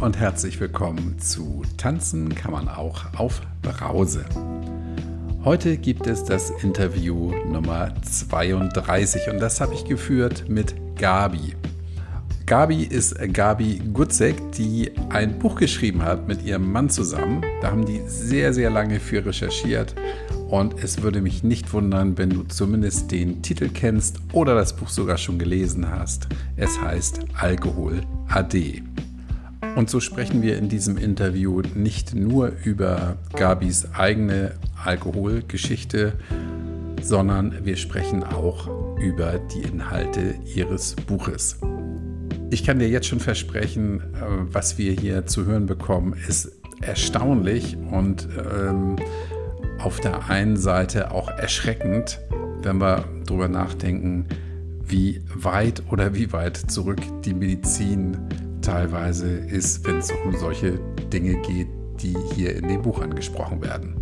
und herzlich willkommen zu Tanzen kann man auch auf Brause. Heute gibt es das Interview Nummer 32 und das habe ich geführt mit Gabi. Gabi ist Gabi Gutzek, die ein Buch geschrieben hat mit ihrem Mann zusammen. Da haben die sehr, sehr lange für recherchiert. Und es würde mich nicht wundern, wenn du zumindest den Titel kennst oder das Buch sogar schon gelesen hast. Es heißt Alkohol AD. Und so sprechen wir in diesem Interview nicht nur über Gabis eigene Alkoholgeschichte, sondern wir sprechen auch über die Inhalte ihres Buches. Ich kann dir jetzt schon versprechen, äh, was wir hier zu hören bekommen, ist erstaunlich und ähm, auf der einen Seite auch erschreckend, wenn wir darüber nachdenken, wie weit oder wie weit zurück die Medizin teilweise ist, wenn es um solche Dinge geht, die hier in dem Buch angesprochen werden.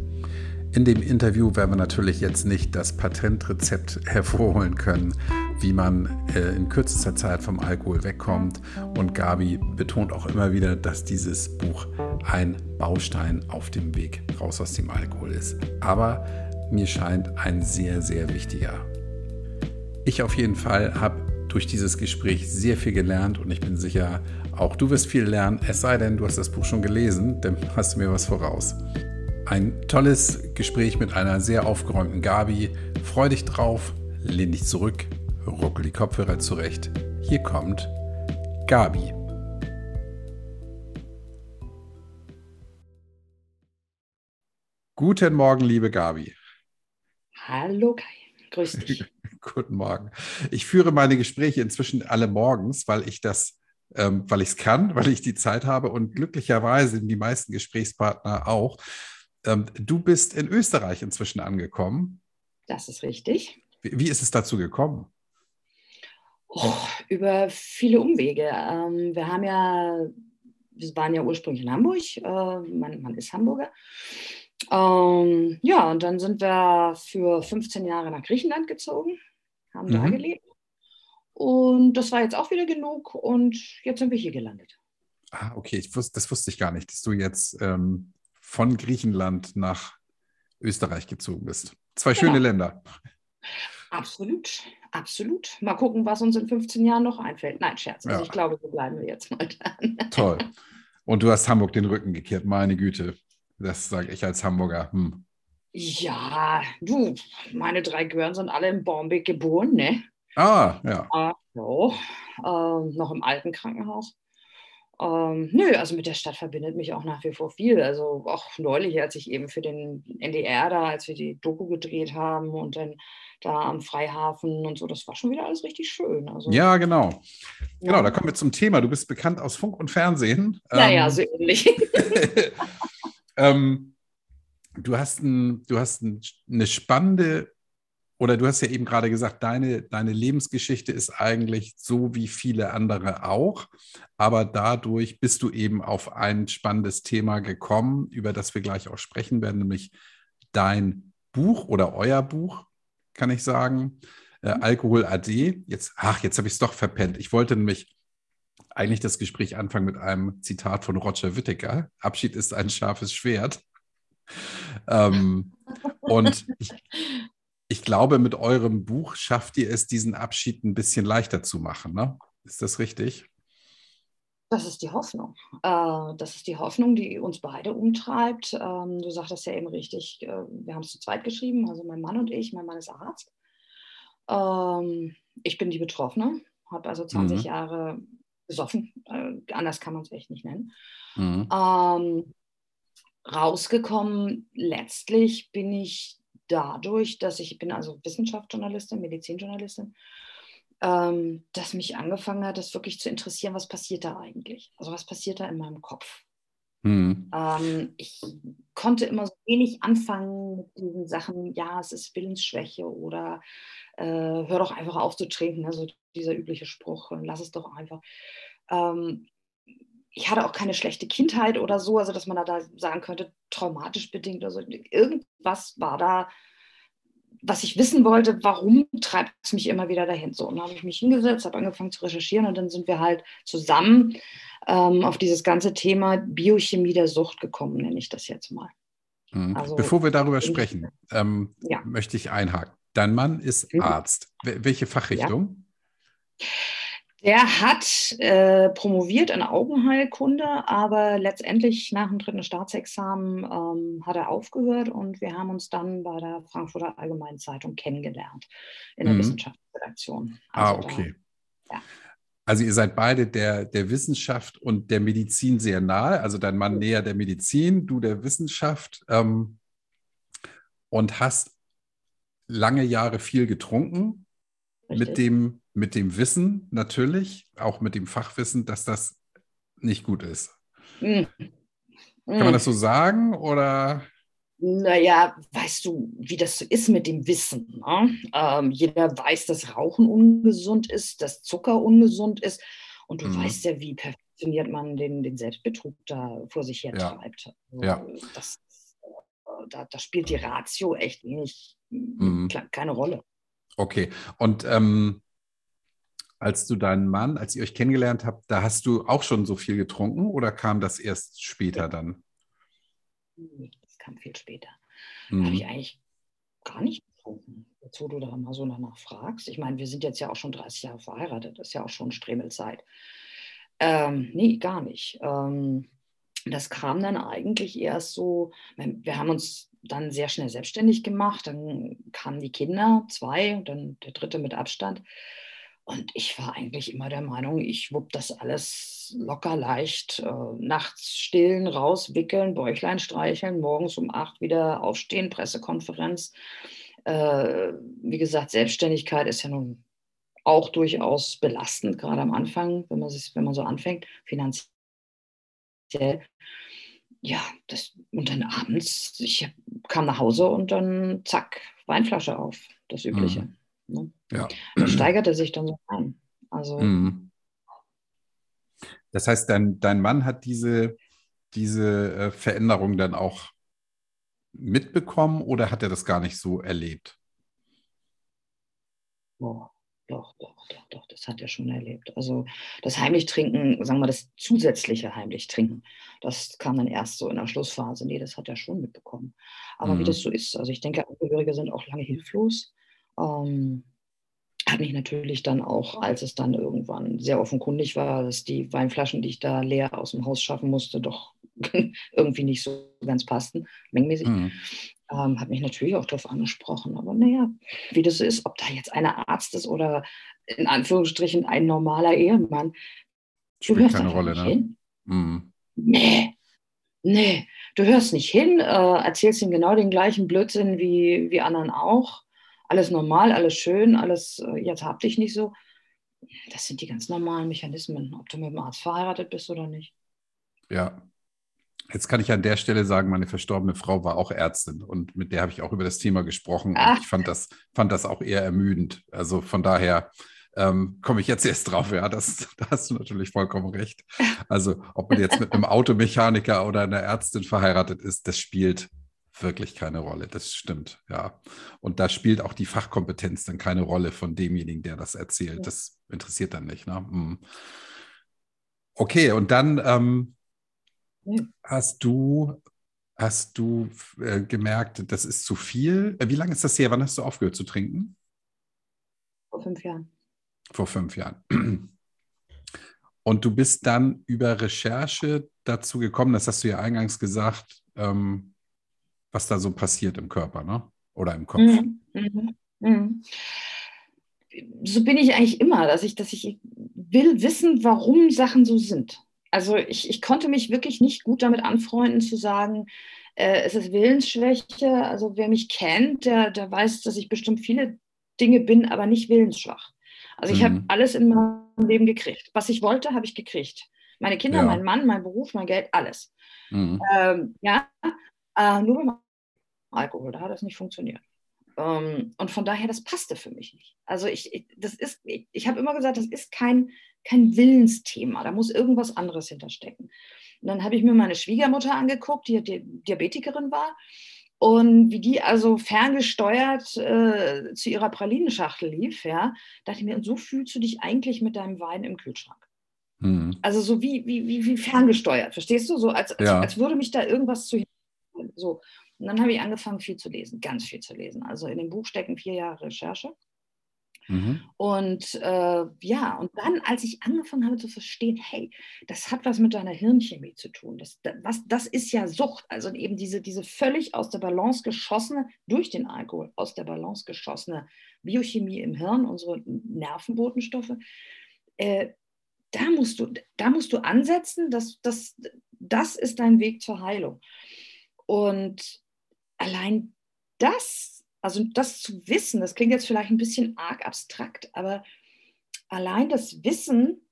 In dem Interview werden wir natürlich jetzt nicht das Patentrezept hervorholen können, wie man äh, in kürzester Zeit vom Alkohol wegkommt. Und Gabi betont auch immer wieder, dass dieses Buch ein Baustein auf dem Weg raus aus dem Alkohol ist. Aber mir scheint ein sehr, sehr wichtiger. Ich auf jeden Fall habe durch dieses Gespräch sehr viel gelernt und ich bin sicher, auch du wirst viel lernen, es sei denn, du hast das Buch schon gelesen, dann hast du mir was voraus. Ein tolles Gespräch mit einer sehr aufgeräumten Gabi. Freu dich drauf, lehn dich zurück, ruckel die Kopfhörer zurecht. Hier kommt Gabi. Guten Morgen, liebe Gabi. Hallo Kai, grüß dich. Guten Morgen. Ich führe meine Gespräche inzwischen alle morgens, weil ich das, ähm, weil ich es kann, weil ich die Zeit habe und glücklicherweise die meisten Gesprächspartner auch. Ähm, du bist in Österreich inzwischen angekommen. Das ist richtig. Wie, wie ist es dazu gekommen? Oh, über viele Umwege. Ähm, wir haben ja, wir waren ja ursprünglich in Hamburg. Äh, man, man, ist Hamburger. Ähm, ja, und dann sind wir für 15 Jahre nach Griechenland gezogen, haben mhm. da gelebt. Und das war jetzt auch wieder genug und jetzt sind wir hier gelandet. Ah, okay, ich wusste, das wusste ich gar nicht, dass du jetzt ähm, von Griechenland nach Österreich gezogen bist. Zwei genau. schöne Länder. Absolut, absolut. Mal gucken, was uns in 15 Jahren noch einfällt. Nein, Scherz. Also ja. ich glaube, so bleiben wir jetzt mal dran. Toll. Und du hast Hamburg den Rücken gekehrt, meine Güte. Das sage ich als Hamburger. Hm. Ja, du, meine drei Gören sind alle in Bombay geboren, ne? Ah, ja. Ah, so. äh, noch im alten Krankenhaus. Ähm, nö, also mit der Stadt verbindet mich auch nach wie vor viel. Also auch neulich, als ich eben für den NDR da, als wir die Doku gedreht haben und dann da am Freihafen und so, das war schon wieder alles richtig schön. Also, ja, genau. Ja. Genau, da kommen wir zum Thema. Du bist bekannt aus Funk und Fernsehen. Naja, ähm, so ähnlich. ähm, du hast, ein, du hast ein, eine spannende oder du hast ja eben gerade gesagt, deine, deine Lebensgeschichte ist eigentlich so wie viele andere auch, aber dadurch bist du eben auf ein spannendes Thema gekommen, über das wir gleich auch sprechen werden, nämlich dein Buch oder euer Buch, kann ich sagen, äh, Alkohol AD. Jetzt, ach, jetzt habe ich es doch verpennt. Ich wollte nämlich eigentlich das Gespräch anfangen mit einem Zitat von Roger Whittaker. Abschied ist ein scharfes Schwert. Ähm, und ich, ich glaube, mit eurem Buch schafft ihr es, diesen Abschied ein bisschen leichter zu machen. Ne? Ist das richtig? Das ist die Hoffnung. Äh, das ist die Hoffnung, die uns beide umtreibt. Ähm, du sagtest ja eben richtig, äh, wir haben es zu zweit geschrieben, also mein Mann und ich. Mein Mann ist Arzt. Ähm, ich bin die Betroffene, habe also 20 mhm. Jahre besoffen. Äh, anders kann man es echt nicht nennen. Mhm. Ähm, rausgekommen, letztlich bin ich dadurch, dass ich, ich bin also Wissenschaftsjournalistin, Medizinjournalistin, ähm, dass mich angefangen hat, das wirklich zu interessieren, was passiert da eigentlich? Also was passiert da in meinem Kopf? Mhm. Ähm, ich konnte immer so wenig anfangen mit diesen Sachen, ja, es ist Willensschwäche oder äh, hör doch einfach auf zu trinken, also dieser übliche Spruch, lass es doch einfach. Ähm, ich hatte auch keine schlechte Kindheit oder so, also dass man da sagen könnte, traumatisch bedingt. Also irgendwas war da, was ich wissen wollte, warum treibt es mich immer wieder dahin? So, und dann habe ich mich hingesetzt, habe angefangen zu recherchieren und dann sind wir halt zusammen ähm, auf dieses ganze Thema Biochemie der Sucht gekommen, nenne ich das jetzt mal. Mhm. Also, Bevor wir darüber sprechen, ähm, ja. möchte ich einhaken. Dein Mann ist mhm. Arzt. Welche Fachrichtung? Ja. Der hat äh, promoviert in Augenheilkunde, aber letztendlich nach dem dritten Staatsexamen ähm, hat er aufgehört und wir haben uns dann bei der Frankfurter Allgemeinen Zeitung kennengelernt in der mhm. Wissenschaftsredaktion. Ah, also ah, okay. Da, ja. Also ihr seid beide der, der Wissenschaft und der Medizin sehr nahe, also dein Mann näher der Medizin, du der Wissenschaft ähm, und hast lange Jahre viel getrunken mit dem, mit dem Wissen natürlich, auch mit dem Fachwissen, dass das nicht gut ist. Mhm. Kann man das so sagen oder? Naja, weißt du, wie das so ist mit dem Wissen? Ne? Ähm, jeder weiß, dass Rauchen ungesund ist, dass Zucker ungesund ist. Und du mhm. weißt ja, wie perfektioniert man den, den Selbstbetrug da vor sich her treibt. Also, ja. Das, äh, da, da, spielt die Ratio echt wenig, mhm. keine Rolle. Okay. Und ähm, als du deinen Mann, als ihr euch kennengelernt habt, da hast du auch schon so viel getrunken oder kam das erst später dann? kam viel später. Mhm. Habe ich eigentlich gar nicht getrunken. Jetzt, wo du da mal so danach fragst. Ich meine, wir sind jetzt ja auch schon 30 Jahre verheiratet. Das ist ja auch schon Stremelzeit. Ähm, nee, gar nicht. Ähm, das kam dann eigentlich erst so, wir haben uns dann sehr schnell selbstständig gemacht. Dann kamen die Kinder, zwei, und dann der dritte mit Abstand. Und ich war eigentlich immer der Meinung, ich wupp das alles locker leicht. Äh, nachts stillen, rauswickeln, Bäuchlein streicheln, morgens um acht wieder aufstehen, Pressekonferenz. Äh, wie gesagt, Selbstständigkeit ist ja nun auch durchaus belastend, gerade am Anfang, wenn man, sich, wenn man so anfängt, finanziell. Ja, das, und dann abends, ich kam nach Hause und dann zack, Weinflasche auf, das Übliche. Mhm. Ne? Ja. Das steigerte sich dann so ein. Also. Mhm. Das heißt, dein, dein Mann hat diese, diese äh, Veränderung dann auch mitbekommen oder hat er das gar nicht so erlebt? Oh, doch, doch, doch, doch, das hat er schon erlebt. Also das Heimlichtrinken, sagen wir das zusätzliche Heimlichtrinken, das kam dann erst so in der Schlussphase. Nee, das hat er schon mitbekommen. Aber mhm. wie das so ist, also ich denke, Angehörige sind auch lange hilflos ähm, hat mich natürlich dann auch, als es dann irgendwann sehr offenkundig war, dass die Weinflaschen, die ich da leer aus dem Haus schaffen musste, doch irgendwie nicht so ganz passten, mengenmäßig, mhm. ähm, hat mich natürlich auch darauf angesprochen. Aber naja, wie das ist, ob da jetzt einer Arzt ist oder in Anführungsstrichen ein normaler Ehemann, spielt keine Rolle, ne? Hin. Mhm. Nee, nee, du hörst nicht hin, äh, erzählst ihm genau den gleichen Blödsinn wie, wie anderen auch alles normal, alles schön, alles, äh, jetzt hab dich nicht so. Das sind die ganz normalen Mechanismen, ob du mit dem Arzt verheiratet bist oder nicht. Ja. Jetzt kann ich an der Stelle sagen, meine verstorbene Frau war auch Ärztin und mit der habe ich auch über das Thema gesprochen. Und ich fand das, fand das auch eher ermüdend. Also von daher ähm, komme ich jetzt erst drauf. Ja, das, da hast du natürlich vollkommen recht. Also ob man jetzt mit einem Automechaniker oder einer Ärztin verheiratet ist, das spielt wirklich keine Rolle. Das stimmt, ja. Und da spielt auch die Fachkompetenz dann keine Rolle von demjenigen, der das erzählt. Das interessiert dann nicht. Ne? Hm. Okay, und dann ähm, hast du hast du äh, gemerkt, das ist zu viel. Äh, wie lange ist das her? Wann hast du aufgehört zu trinken? Vor fünf Jahren. Vor fünf Jahren. Und du bist dann über Recherche dazu gekommen, das hast du ja eingangs gesagt, ähm, was da so passiert im Körper ne? oder im Kopf. Mhm. Mhm. Mhm. So bin ich eigentlich immer, dass ich, dass ich will wissen, warum Sachen so sind. Also ich, ich konnte mich wirklich nicht gut damit anfreunden zu sagen, äh, es ist Willensschwäche. Also wer mich kennt, der, der weiß, dass ich bestimmt viele Dinge bin, aber nicht willensschwach. Also ich mhm. habe alles in meinem Leben gekriegt. Was ich wollte, habe ich gekriegt. Meine Kinder, ja. mein Mann, mein Beruf, mein Geld, alles. Mhm. Ähm, ja, äh, nur Alkohol, da hat das nicht funktioniert. Ähm, und von daher, das passte für mich nicht. Also ich, ich das ist, ich, ich habe immer gesagt, das ist kein, kein Willensthema, da muss irgendwas anderes hinterstecken. Und dann habe ich mir meine Schwiegermutter angeguckt, die, die Diabetikerin war. Und wie die also ferngesteuert äh, zu ihrer Pralinenschachtel lief, ja, dachte ich mir, und so fühlst du dich eigentlich mit deinem Wein im Kühlschrank. Mhm. Also so wie, wie, wie, wie ferngesteuert, verstehst du? So als, als, ja. als würde mich da irgendwas zu so. Und dann habe ich angefangen, viel zu lesen, ganz viel zu lesen. Also in dem Buch stecken vier Jahre Recherche. Mhm. Und äh, ja, und dann, als ich angefangen habe zu verstehen, hey, das hat was mit deiner Hirnchemie zu tun. Das, was, das ist ja Sucht. Also eben diese, diese völlig aus der Balance geschossene, durch den Alkohol aus der Balance geschossene Biochemie im Hirn, unsere Nervenbotenstoffe. Äh, da musst du, da musst du ansetzen, das, das, das ist dein Weg zur Heilung. Und allein das also das zu wissen, das klingt jetzt vielleicht ein bisschen arg abstrakt, aber allein das Wissen,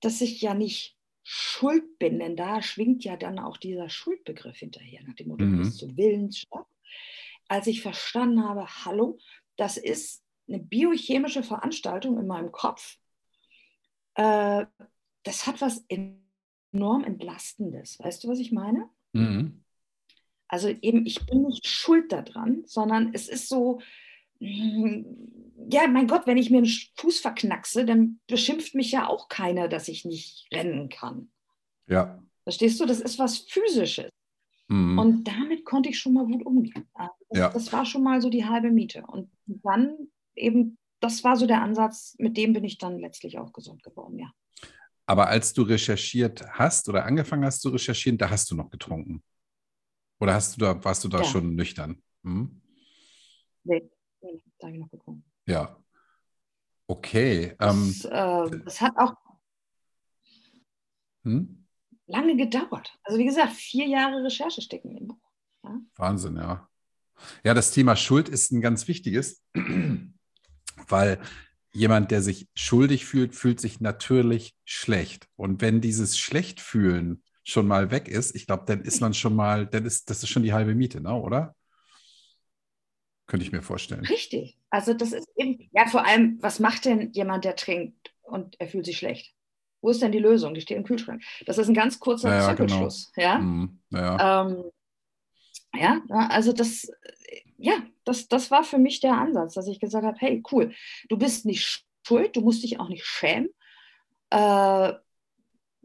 dass ich ja nicht schuld bin, denn da schwingt ja dann auch dieser Schuldbegriff hinterher, nach dem Motto, mhm. du bist zu Willensstopp. Als ich verstanden habe, hallo, das ist eine biochemische Veranstaltung in meinem Kopf, äh, das hat was enorm Entlastendes. Weißt du, was ich meine? Mhm. Also eben, ich bin nicht schuld daran, sondern es ist so, mm, ja, mein Gott, wenn ich mir einen Fuß verknackse, dann beschimpft mich ja auch keiner, dass ich nicht rennen kann. Ja. Verstehst du? Das ist was Physisches. Mhm. Und damit konnte ich schon mal gut umgehen. Also das, ja. das war schon mal so die halbe Miete. Und dann eben, das war so der Ansatz, mit dem bin ich dann letztlich auch gesund geworden, ja. Aber als du recherchiert hast oder angefangen hast zu recherchieren, da hast du noch getrunken. Oder hast du da, warst du da ja. schon nüchtern? Hm? Nee, nee, da habe ich noch getrunken. Ja. Okay. Das, ähm, äh, das hat auch hm? lange gedauert. Also wie gesagt, vier Jahre Recherche stecken im Buch. Ja? Wahnsinn, ja. Ja, das Thema Schuld ist ein ganz wichtiges, weil jemand, der sich schuldig fühlt, fühlt sich natürlich schlecht. Und wenn dieses Schlechtfühlen schon mal weg ist, ich glaube, dann ist man schon mal, dann ist das ist schon die halbe Miete, ne, oder? Könnte ich mir vorstellen. Richtig. Also das ist eben, ja, vor allem, was macht denn jemand, der trinkt und er fühlt sich schlecht? Wo ist denn die Lösung? Die steht im Kühlschrank. Das ist ein ganz kurzer ja, Zirkelschluss. Genau. Ja? Mhm, ja. Ähm, ja, also das, ja, das, das war für mich der Ansatz, dass ich gesagt habe, hey, cool, du bist nicht schuld, du musst dich auch nicht schämen. Äh,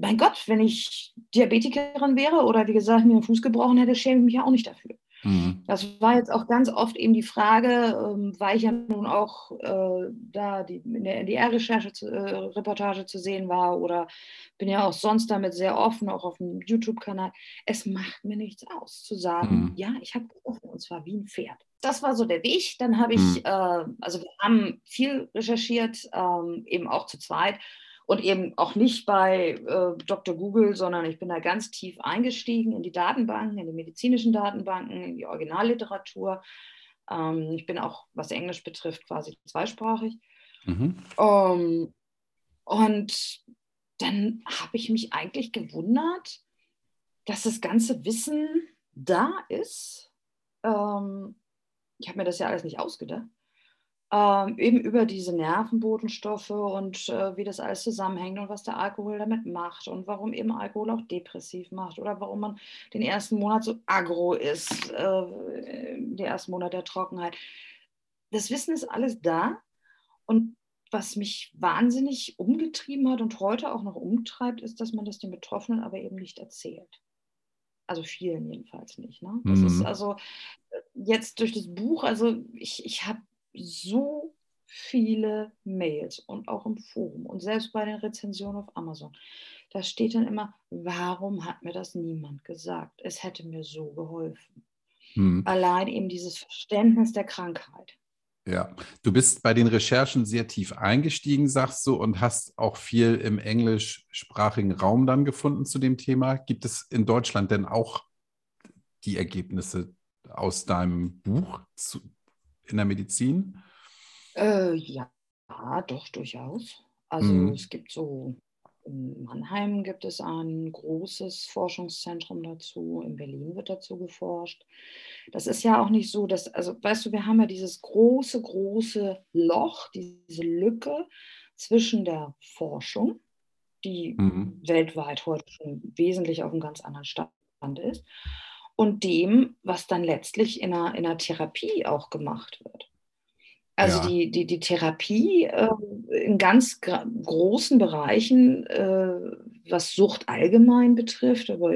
mein Gott, wenn ich Diabetikerin wäre oder wie gesagt mir den Fuß gebrochen hätte, schäme ich mich ja auch nicht dafür. Mhm. Das war jetzt auch ganz oft eben die Frage, ähm, weil ich ja nun auch äh, da die, in der NDR-Recherche, äh, Reportage zu sehen war oder bin ja auch sonst damit sehr offen, auch auf dem YouTube-Kanal. Es macht mir nichts aus zu sagen, mhm. ja, ich habe getroffen und zwar wie ein Pferd. Das war so der Weg. Dann habe ich, mhm. äh, also wir haben viel recherchiert, ähm, eben auch zu zweit und eben auch nicht bei äh, Dr. Google, sondern ich bin da ganz tief eingestiegen in die Datenbanken, in die medizinischen Datenbanken, in die Originalliteratur. Ähm, ich bin auch, was Englisch betrifft, quasi zweisprachig. Mhm. Um, und dann habe ich mich eigentlich gewundert, dass das ganze Wissen da ist. Ähm, ich habe mir das ja alles nicht ausgedacht ähm, eben über diese Nervenbotenstoffe und äh, wie das alles zusammenhängt und was der Alkohol damit macht und warum eben Alkohol auch depressiv macht oder warum man den ersten Monat so agro ist, äh, der ersten Monat der Trockenheit. Das Wissen ist alles da und was mich wahnsinnig umgetrieben hat und heute auch noch umtreibt, ist, dass man das den Betroffenen aber eben nicht erzählt. Also vielen jedenfalls nicht. Ne? Das mhm. ist also äh, jetzt durch das Buch, also ich, ich habe so viele Mails und auch im Forum und selbst bei den Rezensionen auf Amazon. Da steht dann immer, warum hat mir das niemand gesagt? Es hätte mir so geholfen. Hm. Allein eben dieses Verständnis der Krankheit. Ja, du bist bei den Recherchen sehr tief eingestiegen, sagst du, und hast auch viel im englischsprachigen Raum dann gefunden zu dem Thema. Gibt es in Deutschland denn auch die Ergebnisse aus deinem Buch zu, in der Medizin? Äh, ja, doch, durchaus. Also mhm. es gibt so, in Mannheim gibt es ein großes Forschungszentrum dazu, in Berlin wird dazu geforscht. Das ist ja auch nicht so, dass, also weißt du, wir haben ja dieses große, große Loch, diese Lücke zwischen der Forschung, die mhm. weltweit heute schon wesentlich auf einem ganz anderen Stand ist, und dem, was dann letztlich in einer, in einer Therapie auch gemacht wird. Also Ja. die, die, die Therapie äh, in ganz großen Bereichen, äh, was Sucht allgemein betrifft, aber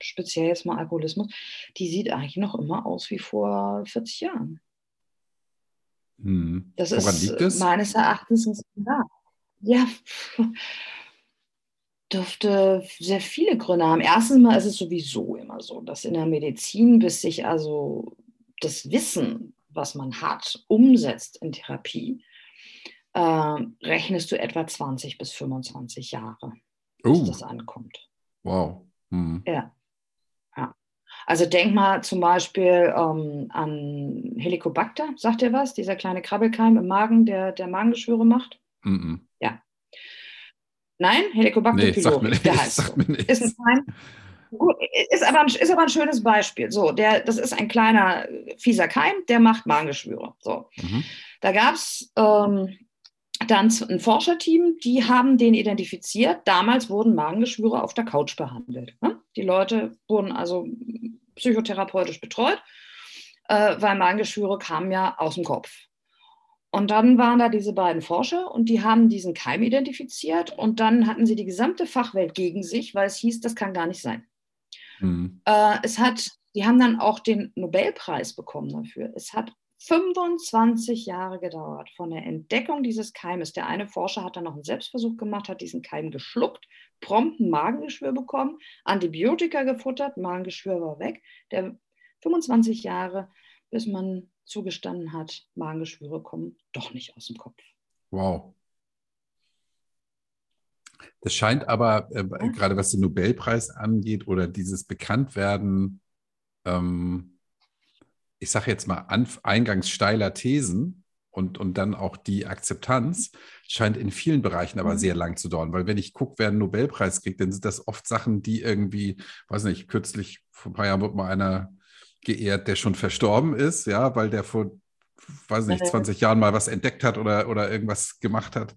speziell jetzt mal Alkoholismus, die sieht eigentlich noch immer aus wie vor 40 Jahren. Hm. Das Woran ist liegt es? meines Erachtens ein Skandal. Ja, dürfte sehr viele Gründe haben. Erstens mal ist es sowieso immer so, dass in der Medizin, bis sich also das Wissen, was man hat, umsetzt in Therapie, äh, rechnest du etwa 20 bis 25 Jahre, bis Oh, das ankommt. wow. Hm. Ja. ja. Also denk mal zum Beispiel ähm, an Helicobacter, sagt ihr was? Dieser kleine Krabbelkeim im Magen, der, der Magengeschwüre macht. Mhm. Nein, Helicobacter Nee, pylori, nichts. der heißt so. Ist ein, klein, gut, ist, aber ein, ist aber ein schönes Beispiel. So, der, das ist ein kleiner fieser Keim, der macht Magengeschwüre. So, Mhm. da gab es ähm, dann ein Forscherteam, die haben den identifiziert. Damals wurden Magengeschwüre auf der Couch behandelt. Ne? Die Leute wurden also psychotherapeutisch betreut, äh, weil Magengeschwüre kamen ja aus dem Kopf. Und dann waren da diese beiden Forscher und die haben diesen Keim identifiziert und dann hatten sie die gesamte Fachwelt gegen sich, weil es hieß, das kann gar nicht sein. Mhm. Äh, es hat, die haben dann auch den Nobelpreis bekommen dafür. Es hat 25 Jahre gedauert von der Entdeckung dieses Keimes. Der eine Forscher hat dann noch einen Selbstversuch gemacht, hat diesen Keim geschluckt, prompt ein Magengeschwür bekommen, Antibiotika gefuttert, Magengeschwür war weg. Der 25 Jahre, bis man zugestanden hat, Magengeschwüre kommen doch nicht aus dem Kopf. Wow. Das scheint aber, äh, Ja. gerade was den Nobelpreis angeht oder dieses Bekanntwerden, ähm, ich sage jetzt mal Anf eingangs steiler Thesen und, und dann auch die Akzeptanz, scheint in vielen Bereichen aber Mhm. sehr lang zu dauern. Weil wenn ich gucke, wer einen Nobelpreis kriegt, dann sind das oft Sachen, die irgendwie, weiß nicht, kürzlich, vor ein paar Jahren wurde mal einer geehrt, der schon verstorben ist, ja, weil der vor, weiß nicht, Mhm. 20 Jahren mal was entdeckt hat oder, oder irgendwas gemacht hat.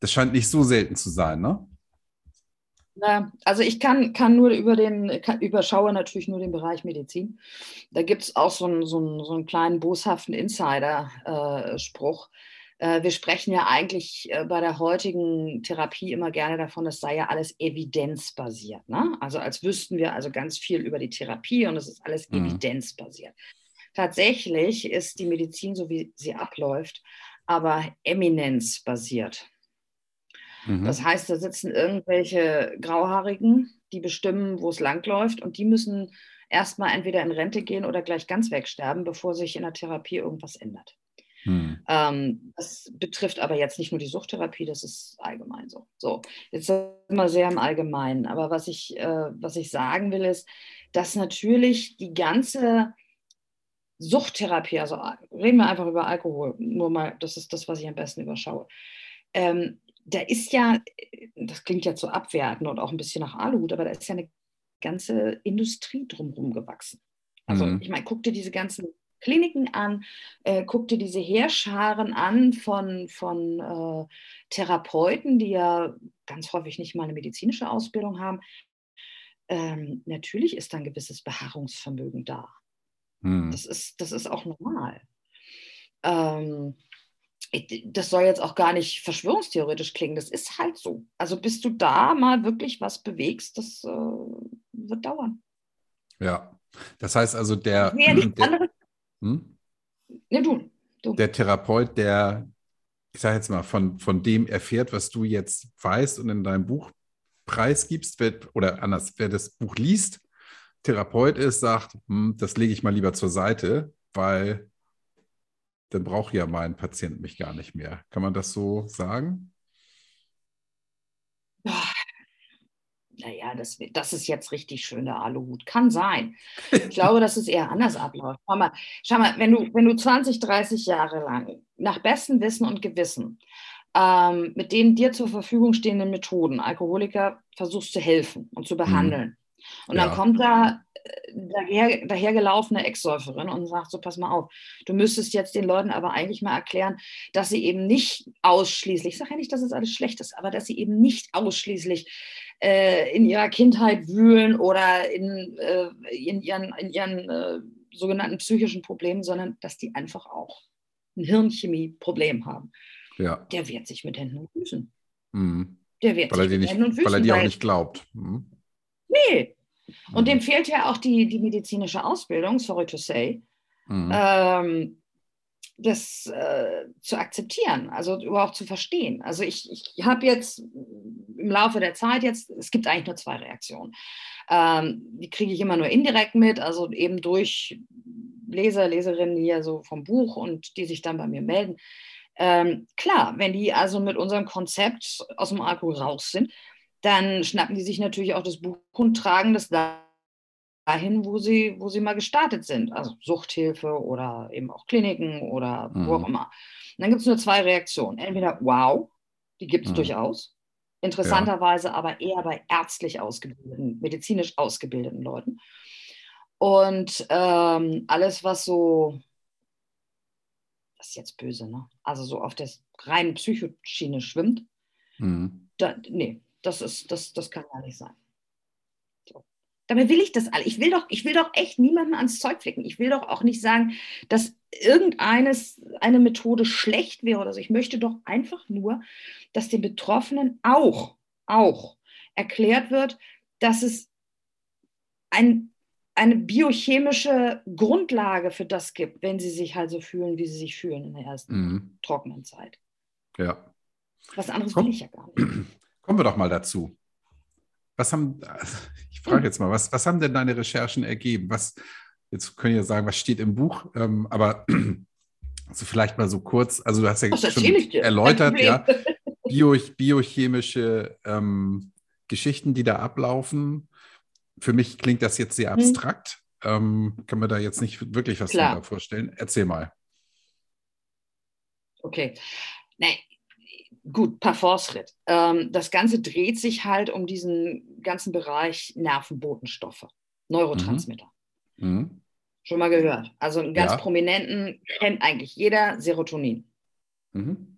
Das scheint nicht so selten zu sein, ne? Na, also ich kann, kann nur über den, kann, überschaue natürlich nur den Bereich Medizin. Da gibt es auch so einen, so, einen, so einen kleinen boshaften Insider-Spruch. Äh, wir sprechen ja eigentlich äh, bei der heutigen Therapie immer gerne davon, das sei ja alles evidenzbasiert. Ne? Also als wüssten wir also ganz viel über die Therapie und es ist alles Mhm. evidenzbasiert. Tatsächlich ist die Medizin, so wie sie abläuft, aber eminenzbasiert. Mhm. Das heißt, da sitzen irgendwelche Grauhaarigen, die bestimmen, wo es langläuft und die müssen erstmal entweder in Rente gehen oder gleich ganz wegsterben, bevor sich in der Therapie irgendwas ändert. Hm. Ähm, das betrifft aber jetzt nicht nur die Suchttherapie, das ist allgemein so. So, jetzt sind wir sehr im Allgemeinen. Aber was ich, äh, was ich sagen will, ist, dass natürlich die ganze Suchttherapie, also reden wir einfach über Alkohol, nur mal, das ist das, was ich am besten überschaue. Ähm, da ist ja, das klingt ja zu abwerten und auch ein bisschen nach Aluhut, aber da ist ja eine ganze Industrie drumherum gewachsen. Also Mhm. ich meine, guck dir diese ganzen Kliniken an, äh, guck dir diese Heerscharen an von, von äh, Therapeuten, die ja ganz häufig nicht mal eine medizinische Ausbildung haben. Ähm, natürlich ist da ein gewisses Beharrungsvermögen da. Hm. Das ist, das ist auch normal. Ähm, das soll jetzt auch gar nicht verschwörungstheoretisch klingen, das ist halt so. Also bis du da mal wirklich was bewegst, das äh, wird dauern. Ja. Das heißt also, der, Nee, nichts der, anderes. Hm? Nee, du, du. der Therapeut, der, ich sage jetzt mal, von, von dem erfährt, was du jetzt weißt und in deinem Buch preisgibst, wer, oder anders, wer das Buch liest, Therapeut ist, sagt, hm, das lege ich mal lieber zur Seite, weil dann braucht ja mein Patient mich gar nicht mehr. Kann man das so sagen? Naja, das, das ist jetzt richtig schön, der Aluhut. Kann sein. Ich glaube, dass es eher anders abläuft. Schau mal, schau mal wenn, du, wenn du 20, 30 Jahre lang nach bestem Wissen und Gewissen ähm, mit den dir zur Verfügung stehenden Methoden Alkoholiker versuchst zu helfen und zu behandeln. Und dann Ja. kommt da äh, daher, dahergelaufene Ex-Säuferin und sagt so, pass mal auf, du müsstest jetzt den Leuten aber eigentlich mal erklären, dass sie eben nicht ausschließlich, ich sage ja nicht, dass es alles schlecht ist, aber dass sie eben nicht ausschließlich äh, in ihrer Kindheit wühlen oder in, äh, in ihren, in ihren äh, sogenannten psychischen Problemen, sondern dass die einfach auch ein Hirnchemie-Problem haben, Ja. der wehrt sich mit Händen und Füßen. Mhm. Der wehrt Weil sich mit nicht, Händen und Füßen. weil er die auch nicht glaubt. Mhm. Nee. Und Mhm. dem fehlt ja auch die, die medizinische Ausbildung, sorry to say, Mhm. ähm, das äh, zu akzeptieren, also überhaupt zu verstehen. Also ich, ich habe jetzt im Laufe der Zeit jetzt, es gibt eigentlich nur zwei Reaktionen. Ähm, die kriege ich immer nur indirekt mit, also eben durch Leser, Leserinnen hier so vom Buch und die sich dann bei mir melden. Ähm, klar, wenn die also mit unserem Konzept aus dem Alkohol raus sind, dann schnappen die sich natürlich auch das Buch und tragen das dahin, wo sie, wo sie mal gestartet sind. Also Suchthilfe oder eben auch Kliniken oder Mhm. wo auch immer. Und dann gibt es nur zwei Reaktionen. Entweder wow, die gibt es Mhm. durchaus. Interessanterweise aber eher bei ärztlich ausgebildeten, medizinisch ausgebildeten Leuten. Und ähm, alles, was so, das ist jetzt böse, ne? Also so auf der reinen Psychoschiene schwimmt, Mhm. da, nee, das ist, das, das kann gar nicht sein. Dabei will ich das alle. Ich will doch, ich will doch echt niemanden ans Zeug flicken. Ich will doch auch nicht sagen, dass irgendeines eine Methode schlecht wäre oder so. Ich möchte doch einfach nur, dass den Betroffenen auch, auch erklärt wird, dass es ein, eine biochemische Grundlage für das gibt, wenn sie sich halt so fühlen, wie sie sich fühlen in der ersten Mhm. trockenen Zeit. Ja. Was anderes Komm. will ich ja gar nicht. Kommen wir doch mal dazu. Was haben, frage jetzt mal, was, was haben denn deine Recherchen ergeben? Was, jetzt können ihr sagen, was steht im Buch, ähm, aber also vielleicht mal so kurz, also du hast ja Das schon erläutert, ja, bio, biochemische ähm, Geschichten, die da ablaufen. Für mich klingt das jetzt sehr Mhm. abstrakt. Ähm, kann mir da jetzt nicht wirklich was Klar. vorstellen. Erzähl mal. Okay. Nee, gut, Parforce-Ritt. Ähm, das Ganze dreht sich halt um diesen ganzen Bereich Nervenbotenstoffe, Neurotransmitter. Mhm. Schon mal gehört. Also einen ganz Ja. prominenten kennt eigentlich jeder Serotonin. Mhm.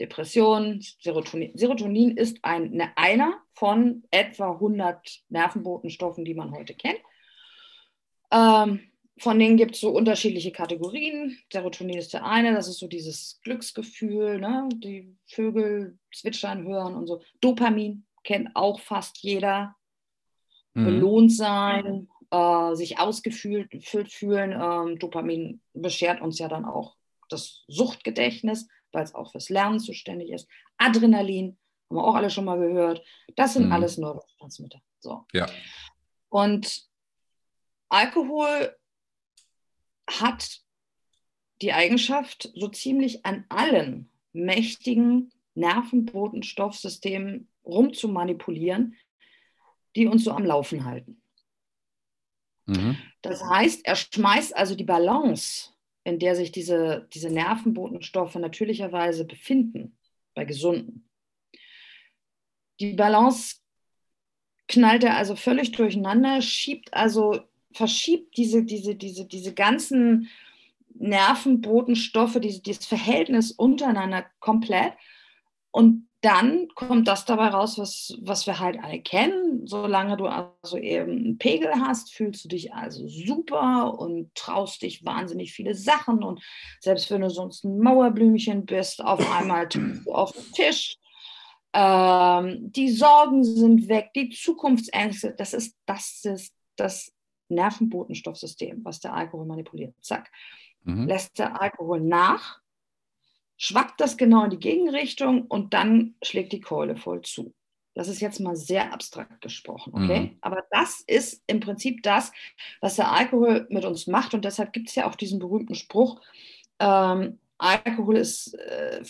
Depression, Serotonin. Serotonin ist ein, ne, einer von etwa 100 Nervenbotenstoffen, die man heute kennt. Ähm, von denen gibt es so unterschiedliche Kategorien. Serotonin ist der eine, das ist so dieses Glücksgefühl, ne? die Vögel zwitschern hören und so. Dopamin kennt auch fast jeder. Mhm. Belohnt sein, äh, sich ausgefüllt gefüllt fühlen. Ähm, Dopamin beschert uns ja dann auch das Suchtgedächtnis, weil es auch fürs Lernen zuständig ist. Adrenalin, haben wir auch alle schon mal gehört. Das sind Mhm. alles Neurotransmitter. So. Ja. Und Alkohol hat die Eigenschaft, so ziemlich an allen mächtigen Nervenbotenstoffsystemen rumzumanipulieren, die uns so am Laufen halten. Mhm. Das heißt, er schmeißt also die Balance, in der sich diese, diese Nervenbotenstoffe natürlicherweise befinden, bei Gesunden. Die Balance knallt er also völlig durcheinander, schiebt also, verschiebt diese, diese, diese, diese ganzen Nervenbotenstoffe, diese, dieses Verhältnis untereinander komplett. Und dann kommt das dabei raus, was, was wir halt alle kennen. Solange du also eben einen Pegel hast, fühlst du dich also super und traust dich wahnsinnig viele Sachen. Und selbst wenn du sonst ein Mauerblümchen bist, auf einmal auf den Tisch. Ähm, die Sorgen sind weg, die Zukunftsängste, das ist das, ist das Nervenbotenstoffsystem, was der Alkohol manipuliert. Zack. Mhm. Lässt der Alkohol nach, schwappt das genau in die Gegenrichtung und dann schlägt die Keule voll zu. Das ist jetzt mal sehr abstrakt gesprochen, okay? Mhm. Aber das ist im Prinzip das, was der Alkohol mit uns macht und deshalb gibt es ja auch diesen berühmten Spruch, ähm, Alkohol ist, äh,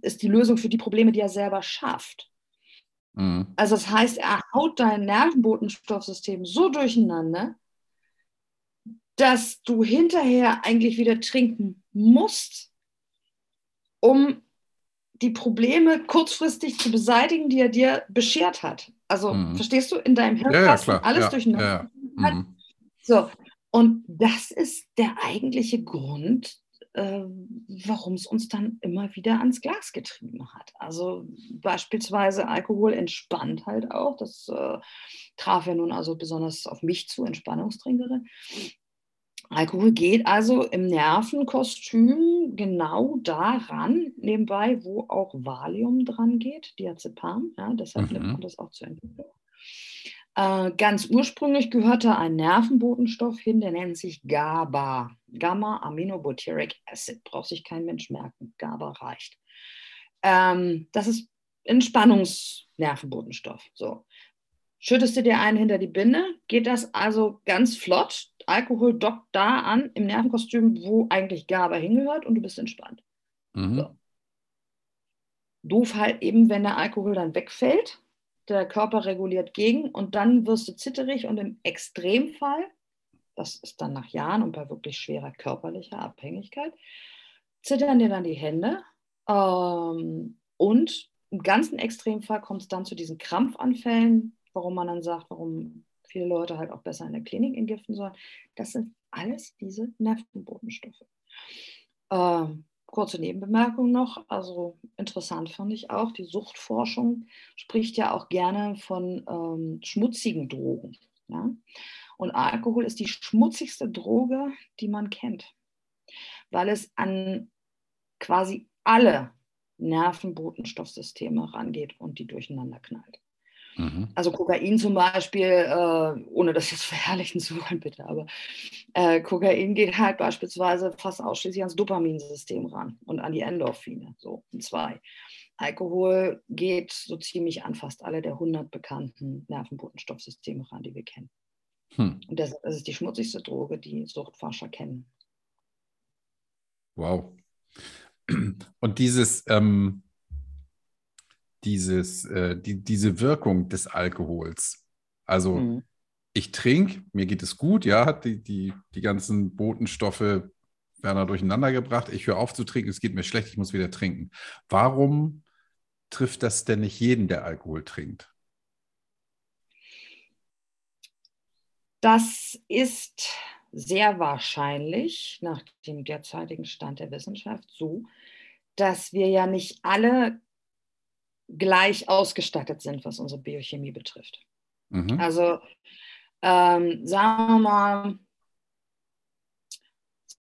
ist die Lösung für die Probleme, die er selber schafft. Mhm. Also das heißt, er haut dein Nervenbotenstoffsystem so durcheinander, dass du hinterher eigentlich wieder trinken musst, um die Probleme kurzfristig zu beseitigen, die er dir beschert hat. Also Mhm. verstehst du, in deinem Ja, ja, klar. alles ja, durcheinander. ja, ja. Mhm. So, und das ist der eigentliche Grund, äh, warum es uns dann immer wieder ans Glas getrieben hat. Also beispielsweise Alkohol entspannt halt auch. Das äh, traf ja nun also besonders auf mich zu, Entspannungstrinkerin. Alkohol geht also im Nervenkostüm genau daran, nebenbei, wo auch Valium dran geht, Diazepam, ja, deshalb mhm. nimmt man das auch zur Entwicklung. Äh, ganz ursprünglich gehörte ein Nervenbotenstoff hin, der nennt sich GABA, Gamma-Aminobutyric Acid, braucht sich kein Mensch merken, GABA reicht. Ähm, das ist Entspannungsnervenbotenstoff. So. Schüttest du dir einen hinter die Binde, geht das also ganz flott. Alkohol dockt da an im Nervenkostüm, wo eigentlich GABA hingehört und du bist entspannt. Mhm. So. Doof halt eben, wenn der Alkohol dann wegfällt, der Körper reguliert gegen und dann wirst du zitterig und im Extremfall, das ist dann nach Jahren und bei wirklich schwerer körperlicher Abhängigkeit, zittern dir dann die Hände ähm, und im ganzen Extremfall kommt es dann zu diesen Krampfanfällen, warum man dann sagt, warum viele Leute halt auch besser in der Klinik entgiften sollen. Das sind alles diese Nervenbotenstoffe. Ähm, kurze Nebenbemerkung noch, also interessant fand ich auch, die Suchtforschung spricht ja auch gerne von ähm, schmutzigen Drogen. Ja? Und Alkohol ist die schmutzigste Droge, die man kennt, weil es an quasi alle Nervenbotenstoffsysteme rangeht und die durcheinander knallt. Mhm. Also Kokain zum Beispiel, äh, ohne das jetzt verherrlichen zu wollen, bitte, aber äh, Kokain geht halt beispielsweise fast ausschließlich ans Dopaminsystem ran und an die Endorphine, so und zwei. Alkohol geht so ziemlich an fast alle der 100 bekannten Nervenbotenstoffsysteme ran, die wir kennen. Hm. Und das, das ist die schmutzigste Droge, die Suchtforscher kennen. Wow. Und dieses, ähm, dieses, äh, die, diese Wirkung des Alkohols. Also mhm. ich trinke, mir geht es gut, ja, die, die, die ganzen Botenstoffe werden da durcheinander gebracht. Ich höre auf zu trinken, es geht mir schlecht, ich muss wieder trinken. Warum trifft das denn nicht jeden, der Alkohol trinkt? Das ist sehr wahrscheinlich nach dem derzeitigen Stand der Wissenschaft so, dass wir ja nicht alle gleich ausgestattet sind, was unsere Biochemie betrifft. Mhm. Also ähm, sagen wir mal,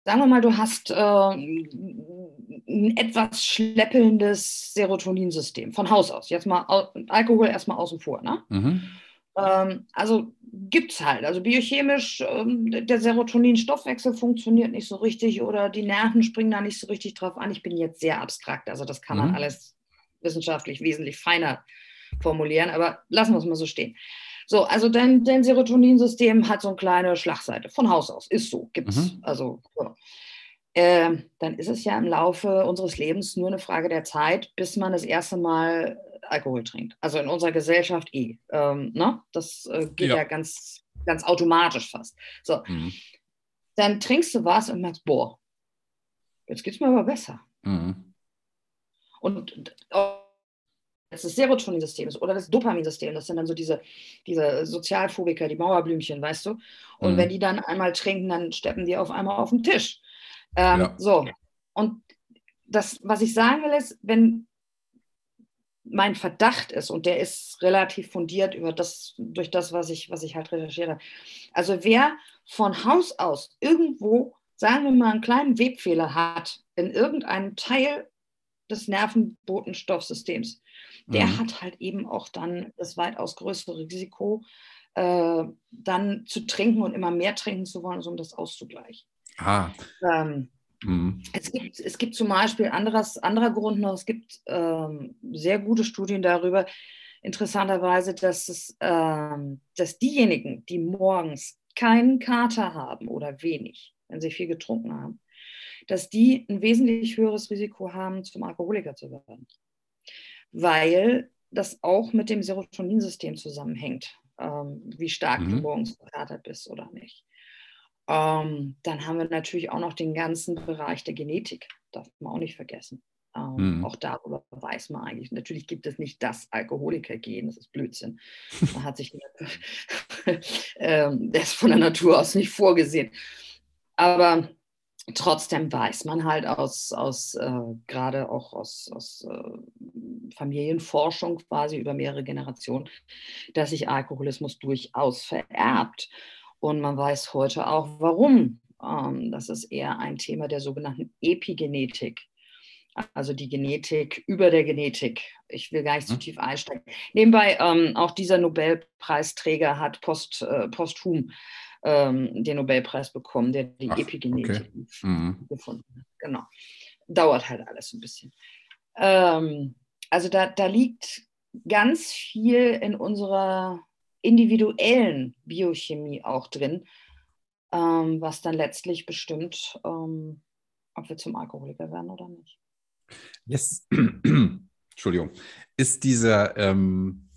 sagen wir mal, du hast äh, ein etwas schleppelndes Serotoninsystem von Haus aus. Jetzt mal Alkohol erstmal außen vor. Ne? Mhm. Ähm, also gibt es halt. Also biochemisch, ähm, der Serotonin-Stoffwechsel funktioniert nicht so richtig oder die Nerven springen da nicht so richtig drauf an. Ich bin jetzt sehr abstrakt, also das kann man mhm. alles wissenschaftlich wesentlich feiner formulieren, aber lassen wir es mal so stehen. So, also dein, dein Serotoninsystem hat so eine kleine Schlagseite von Haus aus, ist so, gibt es. Mhm. Also, so. äh, dann ist es ja im Laufe unseres Lebens nur eine Frage der Zeit, bis man das erste Mal Alkohol trinkt. Also in unserer Gesellschaft eh. Ähm, ne? Das äh, geht ja. ja. ganz, ganz automatisch fast. So. Mhm. Dann trinkst du was und merkst, boah, jetzt geht es mir aber besser. Mhm. Und das Serotoninsystem oder das Dopaminsystem, das sind dann so diese, diese Sozialphobiker, die Mauerblümchen, weißt du? Und mhm. wenn die dann einmal trinken, dann steppen die auf einmal auf den Tisch. Ähm, ja. So. Und das, was ich sagen will, ist, wenn mein Verdacht ist, und der ist relativ fundiert über das, durch das, was ich, was ich halt recherchiere. Also wer von Haus aus irgendwo, sagen wir mal, einen kleinen Webfehler hat in irgendeinem Teil des Nervenbotenstoffsystems, der mhm. hat halt eben auch dann das weitaus größere Risiko, äh, dann zu trinken und immer mehr trinken zu wollen, um das auszugleichen. Ah. Ähm, mhm. es, gibt, es gibt zum Beispiel anderes, anderer Grund noch, es gibt ähm, sehr gute Studien darüber, interessanterweise, dass, es, ähm, dass diejenigen, die morgens keinen Kater haben oder wenig, wenn sie viel getrunken haben, dass die ein wesentlich höheres Risiko haben, zum Alkoholiker zu werden. Weil das auch mit dem Serotoninsystem zusammenhängt, ähm, wie stark mhm. du morgens verkatert bist oder nicht. Ähm, dann haben wir natürlich auch noch den ganzen Bereich der Genetik, darf man auch nicht vergessen. Ähm, mhm. Auch darüber weiß man eigentlich. Natürlich gibt es nicht das Alkoholiker-Gen, das ist Blödsinn. Man hat sich ähm, das von der Natur aus nicht vorgesehen. Aber trotzdem weiß man halt aus, aus äh, gerade auch aus, aus äh, Familienforschung quasi über mehrere Generationen, dass sich Alkoholismus durchaus vererbt. Und man weiß heute auch, warum Ähm, das ist eher ein Thema der sogenannten Epigenetik also die Genetik über der Genetik. Ich will gar nicht zu mhm. tief einsteigen. Nebenbei, ähm, auch dieser Nobelpreisträger hat post, äh, posthum ähm, den Nobelpreis bekommen, der die Ach, Epigenetik okay. mhm. gefunden hat. Genau. Dauert halt alles ein bisschen. Ähm, also da, da liegt ganz viel in unserer individuellen Biochemie auch drin, ähm, was dann letztlich bestimmt, ähm, ob wir zum Alkoholiker werden oder nicht. Yes. Entschuldigung. Ist dieser ähm,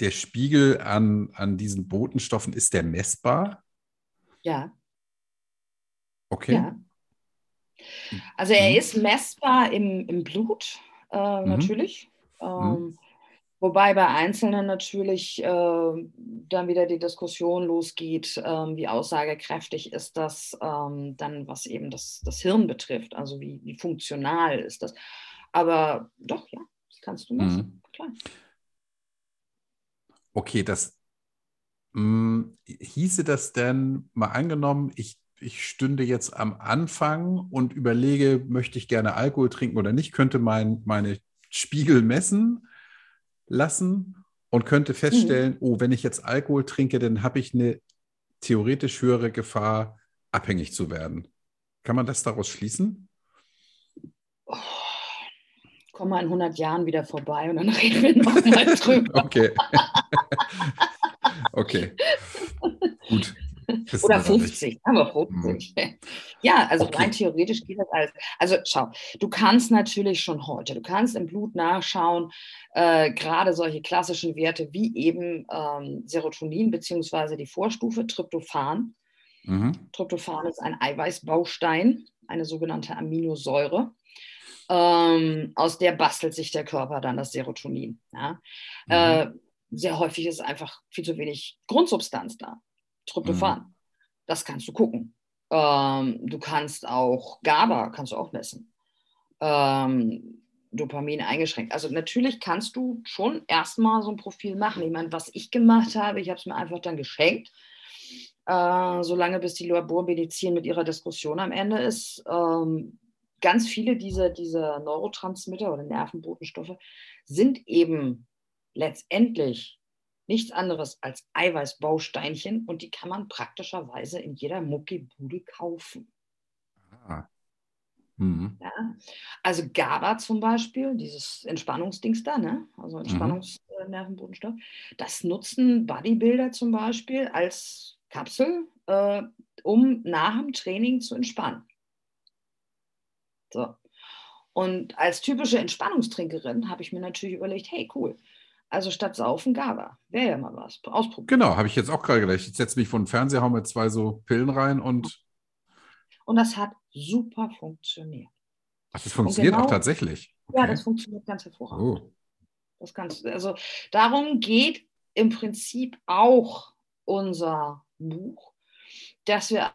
der Spiegel an, an diesen Botenstoffen, ist der messbar? Ja. Okay. Ja. Also er mhm. ist messbar im, im Blut, äh, mhm. natürlich. Mhm. Ähm, Wobei bei Einzelnen natürlich äh, dann wieder die Diskussion losgeht, ähm, wie aussagekräftig ist das ähm, dann, was eben das, das Hirn betrifft, also wie, wie funktional ist das. Aber doch, ja, das kannst du messen, mhm. klar. Okay, das mh, hm, hieße das denn, mal angenommen, ich, ich stünde jetzt am Anfang und überlege, möchte ich gerne Alkohol trinken oder nicht, könnte mein, meine Spiegel messen lassen und könnte feststellen, mhm. oh, wenn ich jetzt Alkohol trinke, dann habe ich eine theoretisch höhere Gefahr, abhängig zu werden. Kann man das daraus schließen? Oh, komm mal in 100 Jahren wieder vorbei und dann reden wir nochmal drüber. okay. okay. Gut. Oder 50, haben wir 50. Mhm. Ja, also okay. rein theoretisch geht das alles. Also schau, du kannst natürlich schon heute, du kannst im Blut nachschauen, äh, gerade solche klassischen Werte wie eben ähm, Serotonin beziehungsweise die Vorstufe Tryptophan. Mhm. Tryptophan ist ein Eiweißbaustein, eine sogenannte Aminosäure. Ähm, aus der bastelt sich der Körper dann das Serotonin. Ja? Mhm. Äh, sehr häufig ist einfach viel zu wenig Grundsubstanz da. Tryptophan. Mhm. Das kannst du gucken. Ähm, du kannst auch GABA, kannst du auch messen. Ähm, Dopamin eingeschränkt. Also natürlich kannst du schon erstmal so ein Profil machen. Ich meine, was ich gemacht habe, ich habe es mir einfach dann geschenkt, äh, solange bis die Labormedizin mit ihrer Diskussion am Ende ist. Ähm, ganz viele dieser, dieser Neurotransmitter oder Nervenbotenstoffe sind eben letztendlich nichts anderes als Eiweißbausteinchen und die kann man praktischerweise in jeder Muckibude kaufen. Ah. Mhm. Ja? Also GABA zum Beispiel, dieses Entspannungsdings da, ne? also Entspannungsnervenbotenstoff, mhm. das nutzen Bodybuilder zum Beispiel als Kapsel, äh, um nach dem Training zu entspannen. So. Und als typische Entspannungstrinkerin habe ich mir natürlich überlegt, hey cool, also statt Saufen GABA. Wäre ja mal was. Ausprobieren. Genau, habe ich jetzt auch gerade gedacht. Ich setze mich vor den Fernseher, hau mir zwei so Pillen rein und. Und das hat super funktioniert. Ach, das funktioniert genau, auch tatsächlich. Okay. Ja, das funktioniert ganz hervorragend. Oh. Das ganz, also darum geht im Prinzip auch unser Buch, dass wir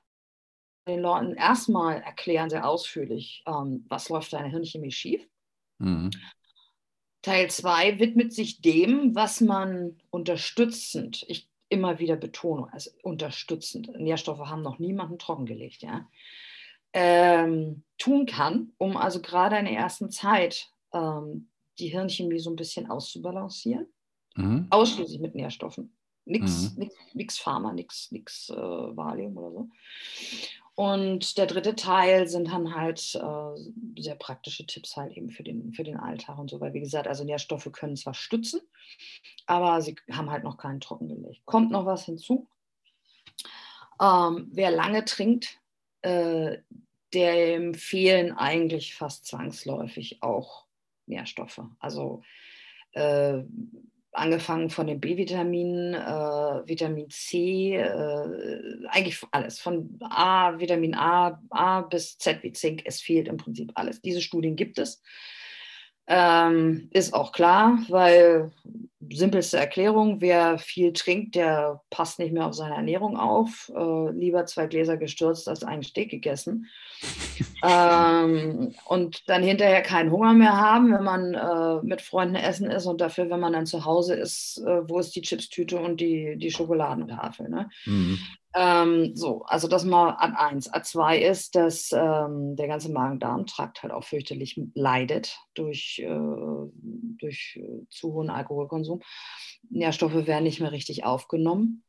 den Leuten erstmal erklären, sehr ausführlich, ähm, was läuft deine Hirnchemie schief. Mhm. Teil 2 widmet sich dem, was man unterstützend, ich immer wieder betone, also unterstützend, Nährstoffe haben noch niemanden trockengelegt, ja, ähm, tun kann, um also gerade in der ersten Zeit ähm, die Hirnchemie so ein bisschen auszubalancieren. Mhm. Ausschließlich mit Nährstoffen. Nichts mhm. nix, Pharma, nichts äh, Valium oder so. Und der dritte Teil sind dann halt äh, sehr praktische Tipps halt eben für den, für den Alltag und so, weil wie gesagt, also Nährstoffe können zwar stützen, aber sie haben halt noch keinen Trockengelegt. Kommt noch was hinzu. Ähm, wer lange trinkt, äh, dem fehlen eigentlich fast zwangsläufig auch Nährstoffe. Also äh, angefangen von den B-Vitaminen, äh, Vitamin C, äh, eigentlich alles, von A, Vitamin A, A bis Z wie Zink, es fehlt im Prinzip alles. Diese Studien gibt es. Ähm, ist auch klar, weil simpelste Erklärung, wer viel trinkt, der passt nicht mehr auf seine Ernährung auf. Äh, lieber zwei Gläser gestürzt als einen Steak gegessen. Ähm, und dann hinterher keinen Hunger mehr haben, wenn man äh, mit Freunden essen ist und dafür, wenn man dann zu Hause ist, äh, wo ist die Chipstüte und die, die Schokoladentafel. Ne? Mhm. Ähm, so, also das mal Ad 1. Ad 2 ist, dass ähm, der ganze Magen-Darm-Trakt halt auch fürchterlich leidet durch, äh, durch äh, zu hohen Alkoholkonsum. Nährstoffe werden nicht mehr richtig aufgenommen.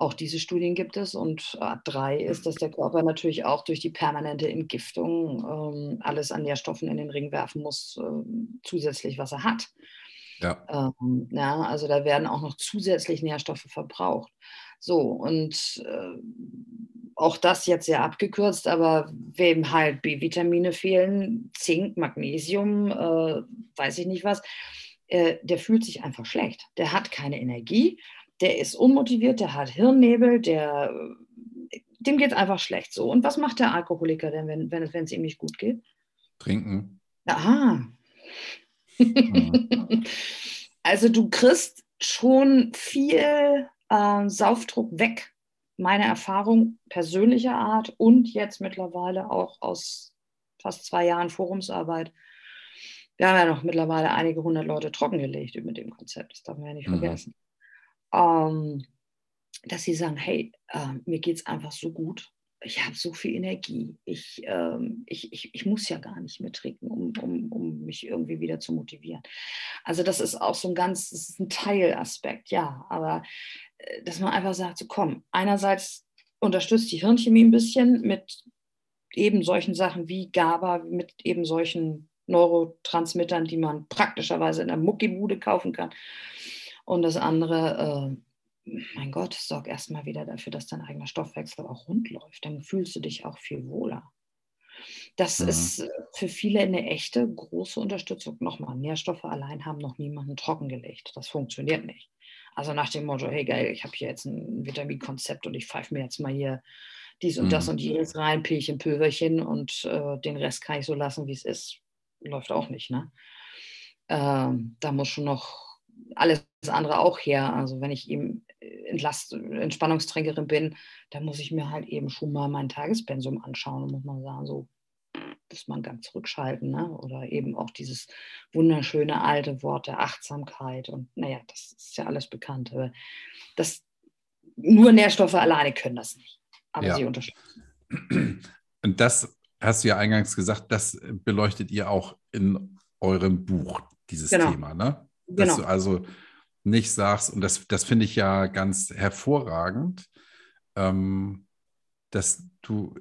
Auch diese Studien gibt es. Und Ad 3 ist, dass der Körper natürlich auch durch die permanente Entgiftung ähm, alles an Nährstoffen in den Ring werfen muss, äh, zusätzlich, was er hat. Ja. Ähm, ja. Also da werden auch noch zusätzlich Nährstoffe verbraucht. So, und äh, auch das jetzt sehr abgekürzt, aber wem halt B-Vitamine fehlen, Zink, Magnesium, äh, weiß ich nicht was, äh, der fühlt sich einfach schlecht. Der hat keine Energie, der ist unmotiviert, der hat Hirnnebel, der, dem geht es einfach schlecht so. Und was macht der Alkoholiker denn, wenn, wenn, wenn es ihm nicht gut geht? Trinken. Aha. Mhm. also du kriegst schon viel äh, Saufdruck weg. Meine Erfahrung persönlicher Art und jetzt mittlerweile auch aus fast zwei Jahren Forumsarbeit. Wir haben ja noch mittlerweile einige hundert Leute trockengelegt mit dem Konzept, das darf man ja nicht mhm. vergessen. Ähm, dass sie sagen, hey, äh, mir geht es einfach so gut ich habe so viel Energie. Ich, ähm, ich, ich, ich muss ja gar nicht mehr trinken, um, um, um mich irgendwie wieder zu motivieren. Also das ist auch so ein ganz, das ist ein Teilaspekt, ja. Aber äh, dass man einfach sagt, so komm, einerseits unterstützt die Hirnchemie ein bisschen mit eben solchen Sachen wie GABA, mit eben solchen Neurotransmittern, die man praktischerweise in der Muckibude kaufen kann. Und das andere, äh, mein Gott, sorg erstmal wieder dafür, dass dein eigener Stoffwechsel auch rund läuft. Dann fühlst du dich auch viel wohler. Das mhm. ist für viele eine echte große Unterstützung. Nochmal, Nährstoffe allein haben noch niemanden trockengelegt. Das funktioniert nicht. Also nach dem Motto, hey geil, ich habe hier jetzt ein Vitaminkonzept und ich pfeife mir jetzt mal hier dies und mhm. das und jenes rein, Pilchen, Pülverchen und äh, den Rest kann ich so lassen, wie es ist. Läuft auch nicht, ne? Ähm, da muss schon noch alles andere auch her. Also wenn ich ihm Entlast Entspannungstrinkerin bin, da muss ich mir halt eben schon mal mein Tagespensum anschauen und muss man sagen, so muss man ganz zurückschalten. Ne? Oder eben auch dieses wunderschöne alte Wort der Achtsamkeit. Und naja, das ist ja alles bekannt. Aber das, nur Nährstoffe alleine können das nicht. Aber ja. sie unterstützen. Und das hast du ja eingangs gesagt, das beleuchtet ihr auch in eurem Buch, dieses genau. Thema. Ne? Dass genau. du also nicht sagst, und das, das finde ich ja ganz hervorragend, ähm, dass du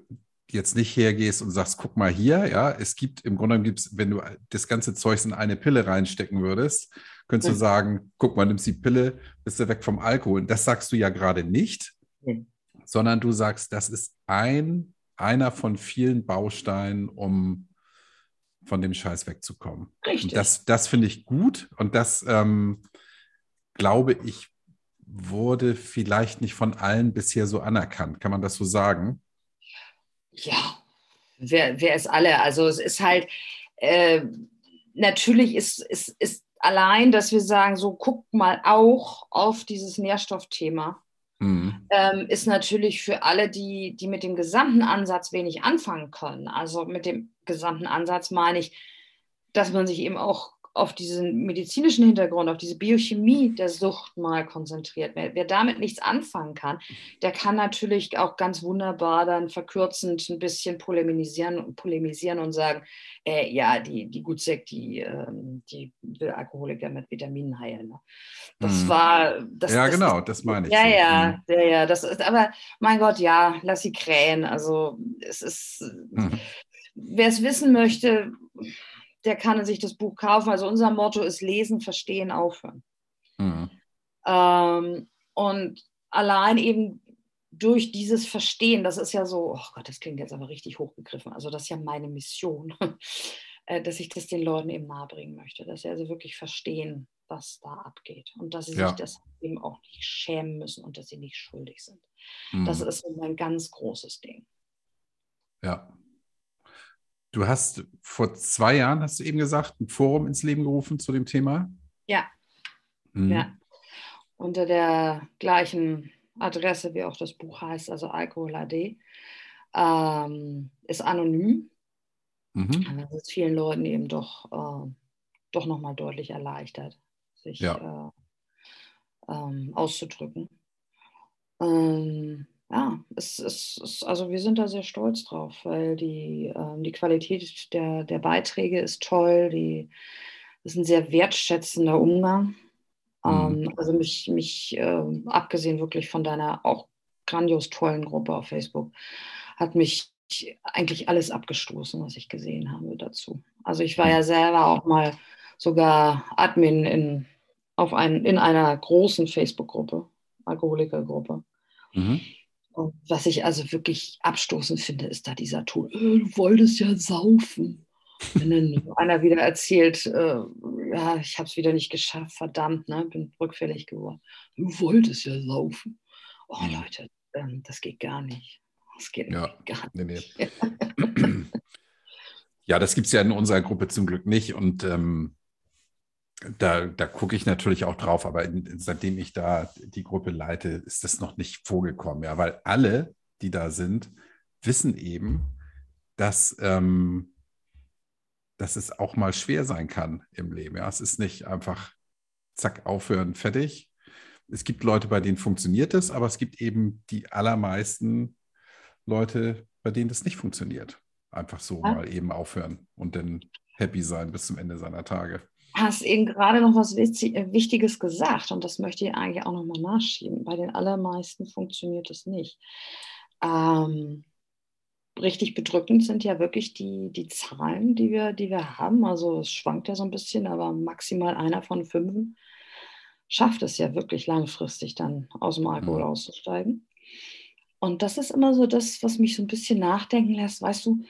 jetzt nicht hergehst und sagst, guck mal hier, ja, es gibt im Grunde genommen wenn du das ganze Zeug in eine Pille reinstecken würdest, könntest mhm. du sagen, guck mal, nimmst die Pille, bist du weg vom Alkohol. Das sagst du ja gerade nicht, mhm. sondern du sagst, das ist ein, einer von vielen Bausteinen, um von dem Scheiß wegzukommen. Richtig. Und das, das finde ich gut und das ähm, glaube ich, wurde vielleicht nicht von allen bisher so anerkannt. Kann man das so sagen? Ja, wer, wer ist alle? Also es ist halt, äh, natürlich ist, ist, ist allein, dass wir sagen, so guck mal auch auf dieses Nährstoffthema. Mhm. Ähm, ist natürlich für alle, die, die mit dem gesamten Ansatz wenig anfangen können. Also mit dem gesamten Ansatz meine ich, dass man sich eben auch auf diesen medizinischen Hintergrund, auf diese Biochemie der Sucht mal konzentriert. Wer, wer, damit nichts anfangen kann, der kann natürlich auch ganz wunderbar dann verkürzend ein bisschen polemisieren, polemisieren und sagen, äh, ja, die, die Gutsek, die, ähm, die will Alkoholiker mit Vitaminen heilen. Das hm. war. Das, ja, das, genau, das meine ich. Ja, so. ja, hm. ja, ja. Das ist, aber mein Gott, ja, lass sie krähen. Also es ist. Hm. Wer es wissen möchte, der kann sich das Buch kaufen. Also unser Motto ist Lesen, Verstehen, Aufhören. Mhm. Ähm, und allein eben durch dieses Verstehen, das ist ja so, oh Gott, das klingt jetzt aber richtig hochgegriffen. Also das ist ja meine Mission, äh, dass ich das den Leuten eben nahebringen möchte, dass sie also wirklich verstehen, was da abgeht und dass sie ja. sich das eben auch nicht schämen müssen und dass sie nicht schuldig sind. Mhm. Das ist so mein ganz großes Ding. Ja, Du hast vor zwei Jahren, hast du eben gesagt, ein Forum ins Leben gerufen zu dem Thema? Ja. Mhm. ja. Unter der gleichen Adresse, wie auch das Buch heißt, also Alkohol AD, ähm, ist anonym. Mhm. Das ist vielen Leuten eben doch, äh, doch nochmal deutlich erleichtert, sich ja. äh, ähm, auszudrücken. Ähm, ja, es ist, also wir sind da sehr stolz drauf, weil die, ähm, die Qualität der, der Beiträge ist toll, die ist ein sehr wertschätzender Umgang. Mhm. Ähm, also mich, mich äh, abgesehen wirklich von deiner auch grandios tollen Gruppe auf Facebook, hat mich eigentlich alles abgestoßen, was ich gesehen habe dazu. Also ich war ja selber auch mal sogar Admin in, auf ein, in einer großen Facebook-Gruppe, Alkoholikergruppe. Mhm. Und was ich also wirklich abstoßend finde, ist da dieser Ton, äh, du wolltest ja saufen. Wenn dann einer wieder erzählt, äh, ja, ich habe es wieder nicht geschafft, verdammt, ne, bin rückfällig geworden. Du wolltest ja saufen. Oh mhm. Leute, ähm, das geht gar nicht. Das geht ja. gar nicht. Nee, nee. ja, das gibt es ja in unserer Gruppe zum Glück nicht. Und ähm, da, da gucke ich natürlich auch drauf, aber in, seitdem ich da die Gruppe leite, ist das noch nicht vorgekommen, ja, weil alle, die da sind, wissen eben, dass, ähm, dass es auch mal schwer sein kann im Leben. Ja, es ist nicht einfach zack, aufhören, fertig. Es gibt Leute, bei denen funktioniert es, aber es gibt eben die allermeisten Leute, bei denen das nicht funktioniert. Einfach so ja. mal eben aufhören und dann happy sein bis zum Ende seiner Tage hast eben gerade noch was äh, Wichtiges gesagt und das möchte ich eigentlich auch nochmal nachschieben. Bei den allermeisten funktioniert es nicht. Ähm, richtig bedrückend sind ja wirklich die, die Zahlen, die wir, die wir haben. Also es schwankt ja so ein bisschen, aber maximal einer von fünf schafft es ja wirklich langfristig dann aus dem Alkohol mhm. auszusteigen. Und das ist immer so das, was mich so ein bisschen nachdenken lässt. Weißt du,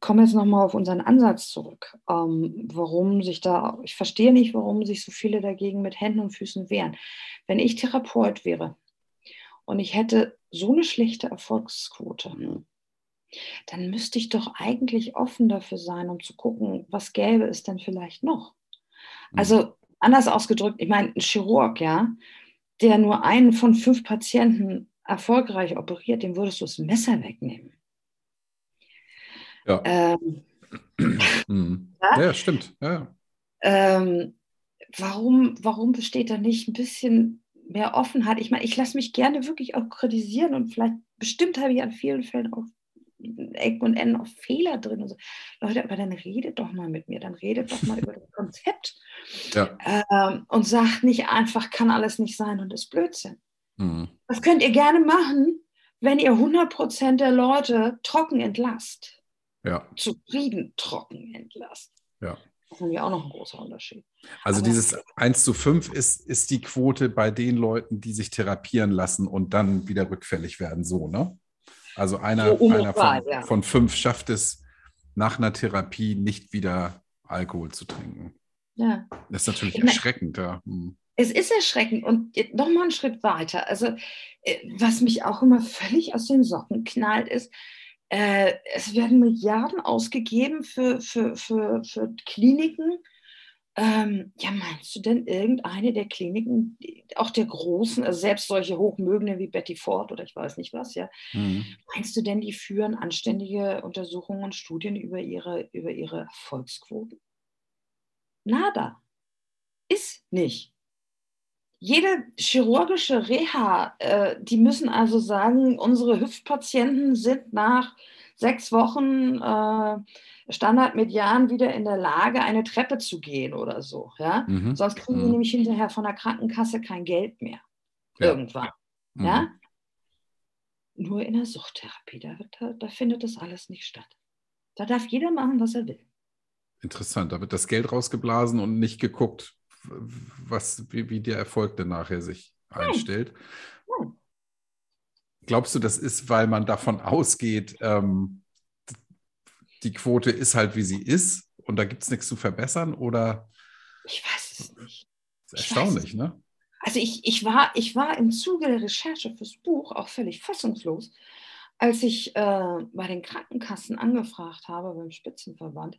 komme jetzt nochmal auf unseren Ansatz zurück. Ähm, warum sich da, ich verstehe nicht, warum sich so viele dagegen mit Händen und Füßen wehren. Wenn ich Therapeut wäre und ich hätte so eine schlechte Erfolgsquote, dann müsste ich doch eigentlich offen dafür sein, um zu gucken, was gäbe es denn vielleicht noch. Mhm. Also anders ausgedrückt, ich meine, ein Chirurg, ja, der nur einen von fünf Patienten erfolgreich operiert, dem würdest du das Messer wegnehmen. Ja. Ähm, mhm. ja? ja? stimmt. Ja. Ähm, warum, warum besteht da nicht ein bisschen mehr Offenheit? Ich meine, ich lasse mich gerne wirklich auch kritisieren und vielleicht, bestimmt habe ich an vielen Fällen auch Ecken und Enden auch Fehler drin. Und so. Leute, aber dann redet doch mal mit mir, dann redet doch mal über das Konzept ja. ähm, und sagt nicht einfach, kann alles nicht sein und ist Blödsinn. Mhm. Das könnt ihr gerne machen, wenn ihr 100% der Leute trocken entlasst ja. zufrieden trocken entlassen. Ja. Das ist nämlich auch noch ein großer Unterschied. Also Aber dieses 1 zu 5 ist, ist die Quote bei den Leuten, die sich therapieren lassen und dann wieder rückfällig werden, so, ne? Also einer, so einer von, ja. von fünf schafft es nach einer Therapie nicht wieder Alkohol zu trinken. Ja. Das ist natürlich ich erschreckend, ja. Hm. Es ist erschreckend und nochmal einen Schritt weiter. Also, äh, was mich auch immer völlig aus den Socken knallt, ist, äh, es werden Milliarden ausgegeben für, für, für, für Kliniken. Ähm, ja, meinst du denn irgendeine der Kliniken, auch der großen, also selbst solche Hochmögende wie Betty Ford oder ich weiß nicht was, ja, mhm. meinst du denn, die führen anständige Untersuchungen und Studien über ihre, über ihre Erfolgsquoten? Nada. Ist nicht jede chirurgische Reha, äh, die müssen also sagen, unsere Hüftpatienten sind nach sechs Wochen äh, Standardmedian wieder in der Lage, eine Treppe zu gehen oder so. Ja? Mhm. Sonst kriegen die mhm. nämlich hinterher von der Krankenkasse kein Geld mehr. Ja. Irgendwann. Mhm. Ja? Nur in der Suchttherapie, da, da, da findet das alles nicht statt. Da darf jeder machen, was er will. Interessant, da wird das Geld rausgeblasen und nicht geguckt, was, wie, wie der Erfolg dann nachher sich einstellt. Nein. Glaubst du, das ist, weil man davon ausgeht, ähm, die Quote ist halt, wie sie ist und da gibt es nichts zu verbessern? Oder? Ich weiß es nicht. Das ist erstaunlich, ne? Also ich, ich, war, ich war im Zuge der Recherche fürs Buch auch völlig fassungslos, als ich äh, bei den Krankenkassen angefragt habe beim Spitzenverband,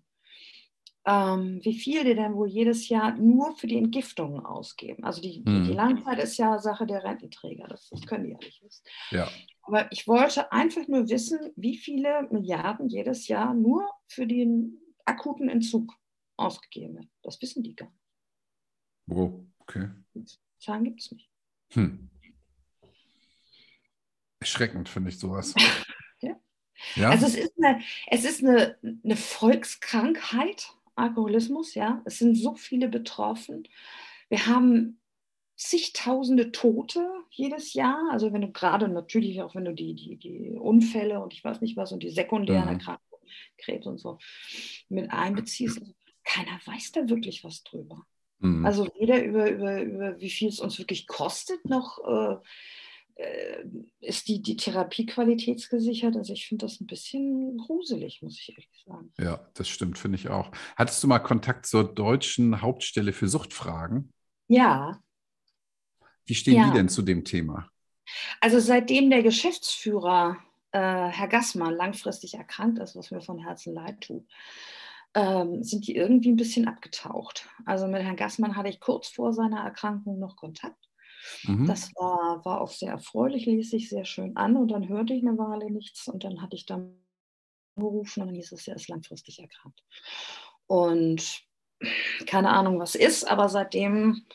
ähm, wie viel die denn wohl jedes Jahr nur für die Entgiftungen ausgeben. Also die, mhm. die Langzeit ist ja Sache der Rententräger, das, das können die ja nicht wissen. Ja. Aber ich wollte einfach nur wissen, wie viele Milliarden jedes Jahr nur für den akuten Entzug ausgegeben werden. Das wissen die gar nicht. Oh, okay. Zahlen gibt es nicht. Hm. Erschreckend finde ich sowas. ja. ja. Also es ist, eine, es ist eine, eine Volkskrankheit, Alkoholismus, ja. Es sind so viele betroffen. Wir haben zigtausende Tote jedes Jahr. Also wenn du gerade natürlich auch wenn du die, die, die Unfälle und ich weiß nicht was und die sekundären mhm. Erkrankungen, Krebs und so mit einbeziehst, also keiner weiß da wirklich was drüber. Mhm. Also weder über, über, über wie viel es uns wirklich kostet, noch äh, äh, ist die, die Therapie qualitätsgesichert. Also ich finde das ein bisschen gruselig, muss ich ehrlich sagen. Ja, das stimmt, finde ich auch. Hattest du mal Kontakt zur deutschen Hauptstelle für Suchtfragen? Ja. Wie stehen ja. die denn zu dem Thema? Also seitdem der Geschäftsführer, äh, Herr Gassmann, langfristig erkrankt ist, was mir von Herzen leid tut, ähm, sind die irgendwie ein bisschen abgetaucht. Also mit Herrn Gassmann hatte ich kurz vor seiner Erkrankung noch Kontakt. Mhm. Das war, war auch sehr erfreulich, ließ sich sehr schön an und dann hörte ich eine Weile nichts und dann hatte ich dann angerufen und dann hieß es, er ist langfristig erkrankt. Und keine Ahnung, was ist, aber seitdem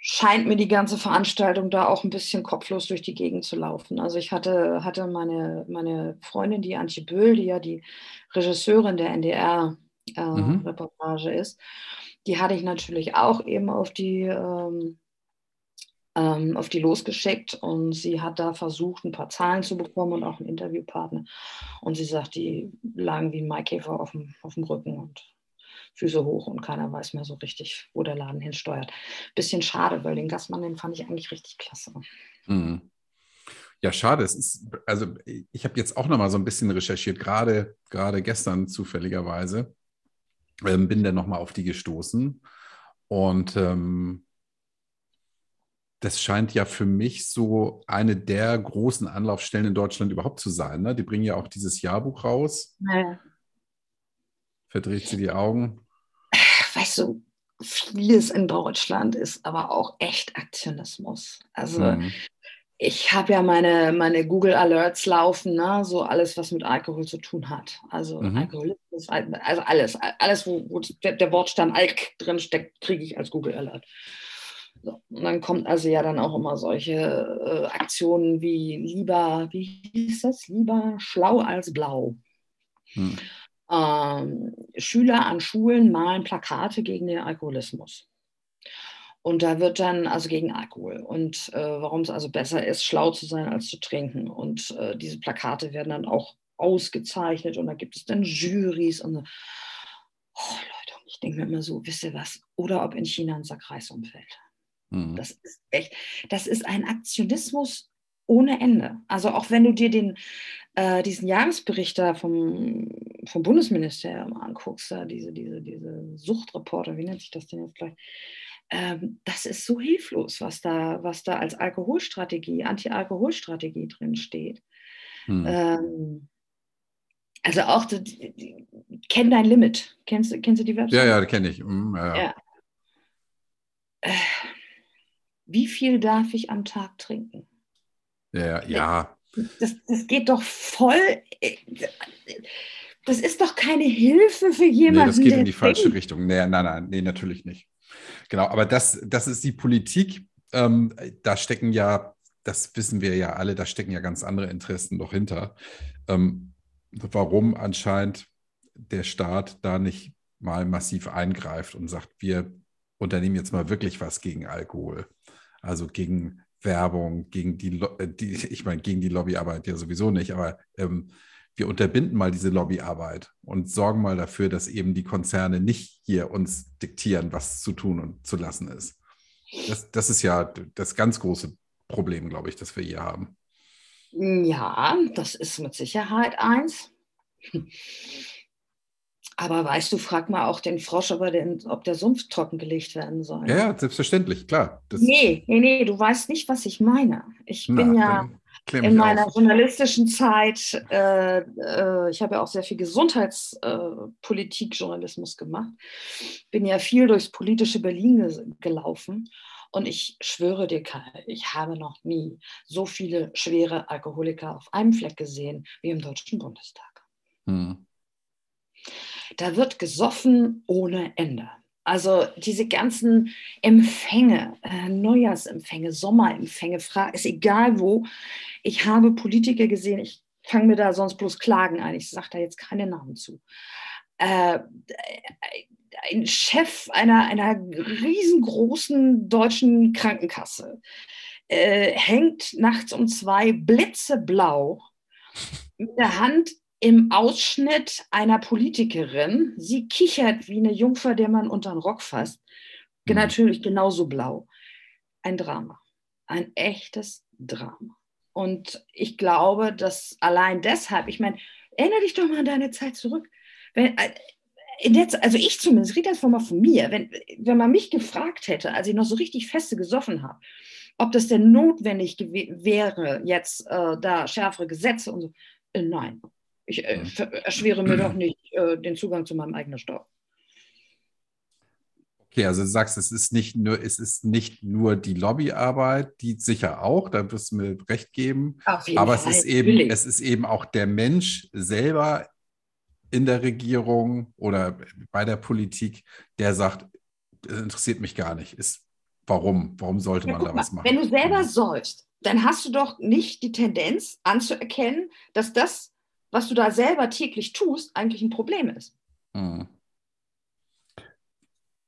scheint mir die ganze Veranstaltung da auch ein bisschen kopflos durch die Gegend zu laufen. Also ich hatte, hatte meine, meine Freundin, die Antje Böhl, die ja die Regisseurin der NDR-Reportage äh, mhm. ist, die hatte ich natürlich auch eben auf die ähm, ähm, auf die losgeschickt und sie hat da versucht, ein paar Zahlen zu bekommen und auch einen Interviewpartner. Und sie sagt, die lagen wie ein Maikäfer auf dem, auf dem Rücken und Füße hoch und keiner weiß mehr so richtig, wo der Laden hinsteuert. Bisschen schade, weil den Gastmann, den fand ich eigentlich richtig klasse. Mhm. Ja, schade. Es ist, also ich habe jetzt auch noch mal so ein bisschen recherchiert, gerade, gerade gestern zufälligerweise. Ähm, bin dann noch mal auf die gestoßen. Und ähm, das scheint ja für mich so eine der großen Anlaufstellen in Deutschland überhaupt zu sein. Ne? Die bringen ja auch dieses Jahrbuch raus. Ja. Verdreht sie die Augen? Weißt du, vieles in Deutschland ist aber auch echt Aktionismus. Also mhm. ich habe ja meine, meine Google Alerts laufen, ne? so alles, was mit Alkohol zu tun hat. Also mhm. Alkoholismus, also alles, alles, wo, wo der, der Wortstamm Alk drin steckt, kriege ich als Google Alert. So, und dann kommt also ja dann auch immer solche äh, Aktionen wie lieber, wie hieß das? Lieber schlau als blau. Hm. Ähm, Schüler an Schulen malen Plakate gegen den Alkoholismus. Und da wird dann, also gegen Alkohol und äh, warum es also besser ist, schlau zu sein als zu trinken. Und äh, diese Plakate werden dann auch ausgezeichnet und da gibt es dann Jurys und oh Leute, ich denke mir immer so, wisst ihr was? Oder ob in China ein Sack Reis umfällt. Mhm. Das ist echt, das ist ein Aktionismus ohne Ende. Also auch wenn du dir den, äh, diesen Jahresbericht da vom, vom Bundesministerium anguckst, da diese, diese, diese Suchtreporter, wie nennt sich das denn jetzt gleich? Ähm, das ist so hilflos, was da, was da als Alkoholstrategie, Anti-Alkoholstrategie drin steht. Mhm. Ähm, also auch, die, die, kenn dein Limit. Kennst, kennst du die Website? Ja, ja, kenne ich. Mhm, ja. ja. Äh, wie viel darf ich am Tag trinken? Ja, ja. Das, das geht doch voll. Das ist doch keine Hilfe für jemanden. Nee, das geht in die falsche denkt. Richtung. Nee, nein, nein, nee, natürlich nicht. Genau, aber das, das ist die Politik. Ähm, da stecken ja, das wissen wir ja alle, da stecken ja ganz andere Interessen noch hinter. Ähm, warum anscheinend der Staat da nicht mal massiv eingreift und sagt, wir unternehmen jetzt mal wirklich was gegen Alkohol. Also gegen Werbung, gegen die, äh, die ich meine, gegen die Lobbyarbeit ja sowieso nicht, aber ähm, wir unterbinden mal diese Lobbyarbeit und sorgen mal dafür, dass eben die Konzerne nicht hier uns diktieren, was zu tun und zu lassen ist. Das, das ist ja das ganz große Problem, glaube ich, das wir hier haben. Ja, das ist mit Sicherheit eins. Aber weißt du, frag mal auch den Frosch, ob, den, ob der Sumpf trockengelegt werden soll. Ja, selbstverständlich, klar. Das nee, nee, nee, du weißt nicht, was ich meine. Ich Na, bin ja in meiner auf. journalistischen Zeit, äh, äh, ich habe ja auch sehr viel Gesundheitspolitik-Journalismus äh, gemacht, bin ja viel durchs politische Berlin ge gelaufen. Und ich schwöre dir, Kai, ich habe noch nie so viele schwere Alkoholiker auf einem Fleck gesehen wie im Deutschen Bundestag. Hm. Da wird gesoffen ohne Ende. Also diese ganzen Empfänge, äh, Neujahrsempfänge, Sommerempfänge, ist egal wo. Ich habe Politiker gesehen, ich fange mir da sonst bloß Klagen ein, ich sage da jetzt keine Namen zu. Äh, ein Chef einer, einer riesengroßen deutschen Krankenkasse äh, hängt nachts um zwei blitzeblau mit der Hand im Ausschnitt einer Politikerin. Sie kichert wie eine Jungfer, der man unter den Rock fasst. Mhm. Natürlich genauso blau. Ein Drama. Ein echtes Drama. Und ich glaube, dass allein deshalb, ich meine, erinnere dich doch mal an deine Zeit zurück. Wenn, äh, Jetzt, also ich zumindest, rede jetzt mal von mir, wenn, wenn man mich gefragt hätte, als ich noch so richtig feste gesoffen habe, ob das denn notwendig wäre, jetzt äh, da schärfere Gesetze und so, äh, nein, ich äh, erschwere mir doch nicht äh, den Zugang zu meinem eigenen Stoff. Okay, also du sagst, es ist nicht nur, es ist nicht nur die Lobbyarbeit, die sicher auch, da wirst du mir recht geben. aber Fall, es ist eben, es ist eben auch der Mensch selber in der Regierung oder bei der Politik, der sagt, das interessiert mich gar nicht. Ist warum? Warum sollte ja, man da was machen? Wenn du selber säufst, dann hast du doch nicht die Tendenz anzuerkennen, dass das, was du da selber täglich tust, eigentlich ein Problem ist. Mhm.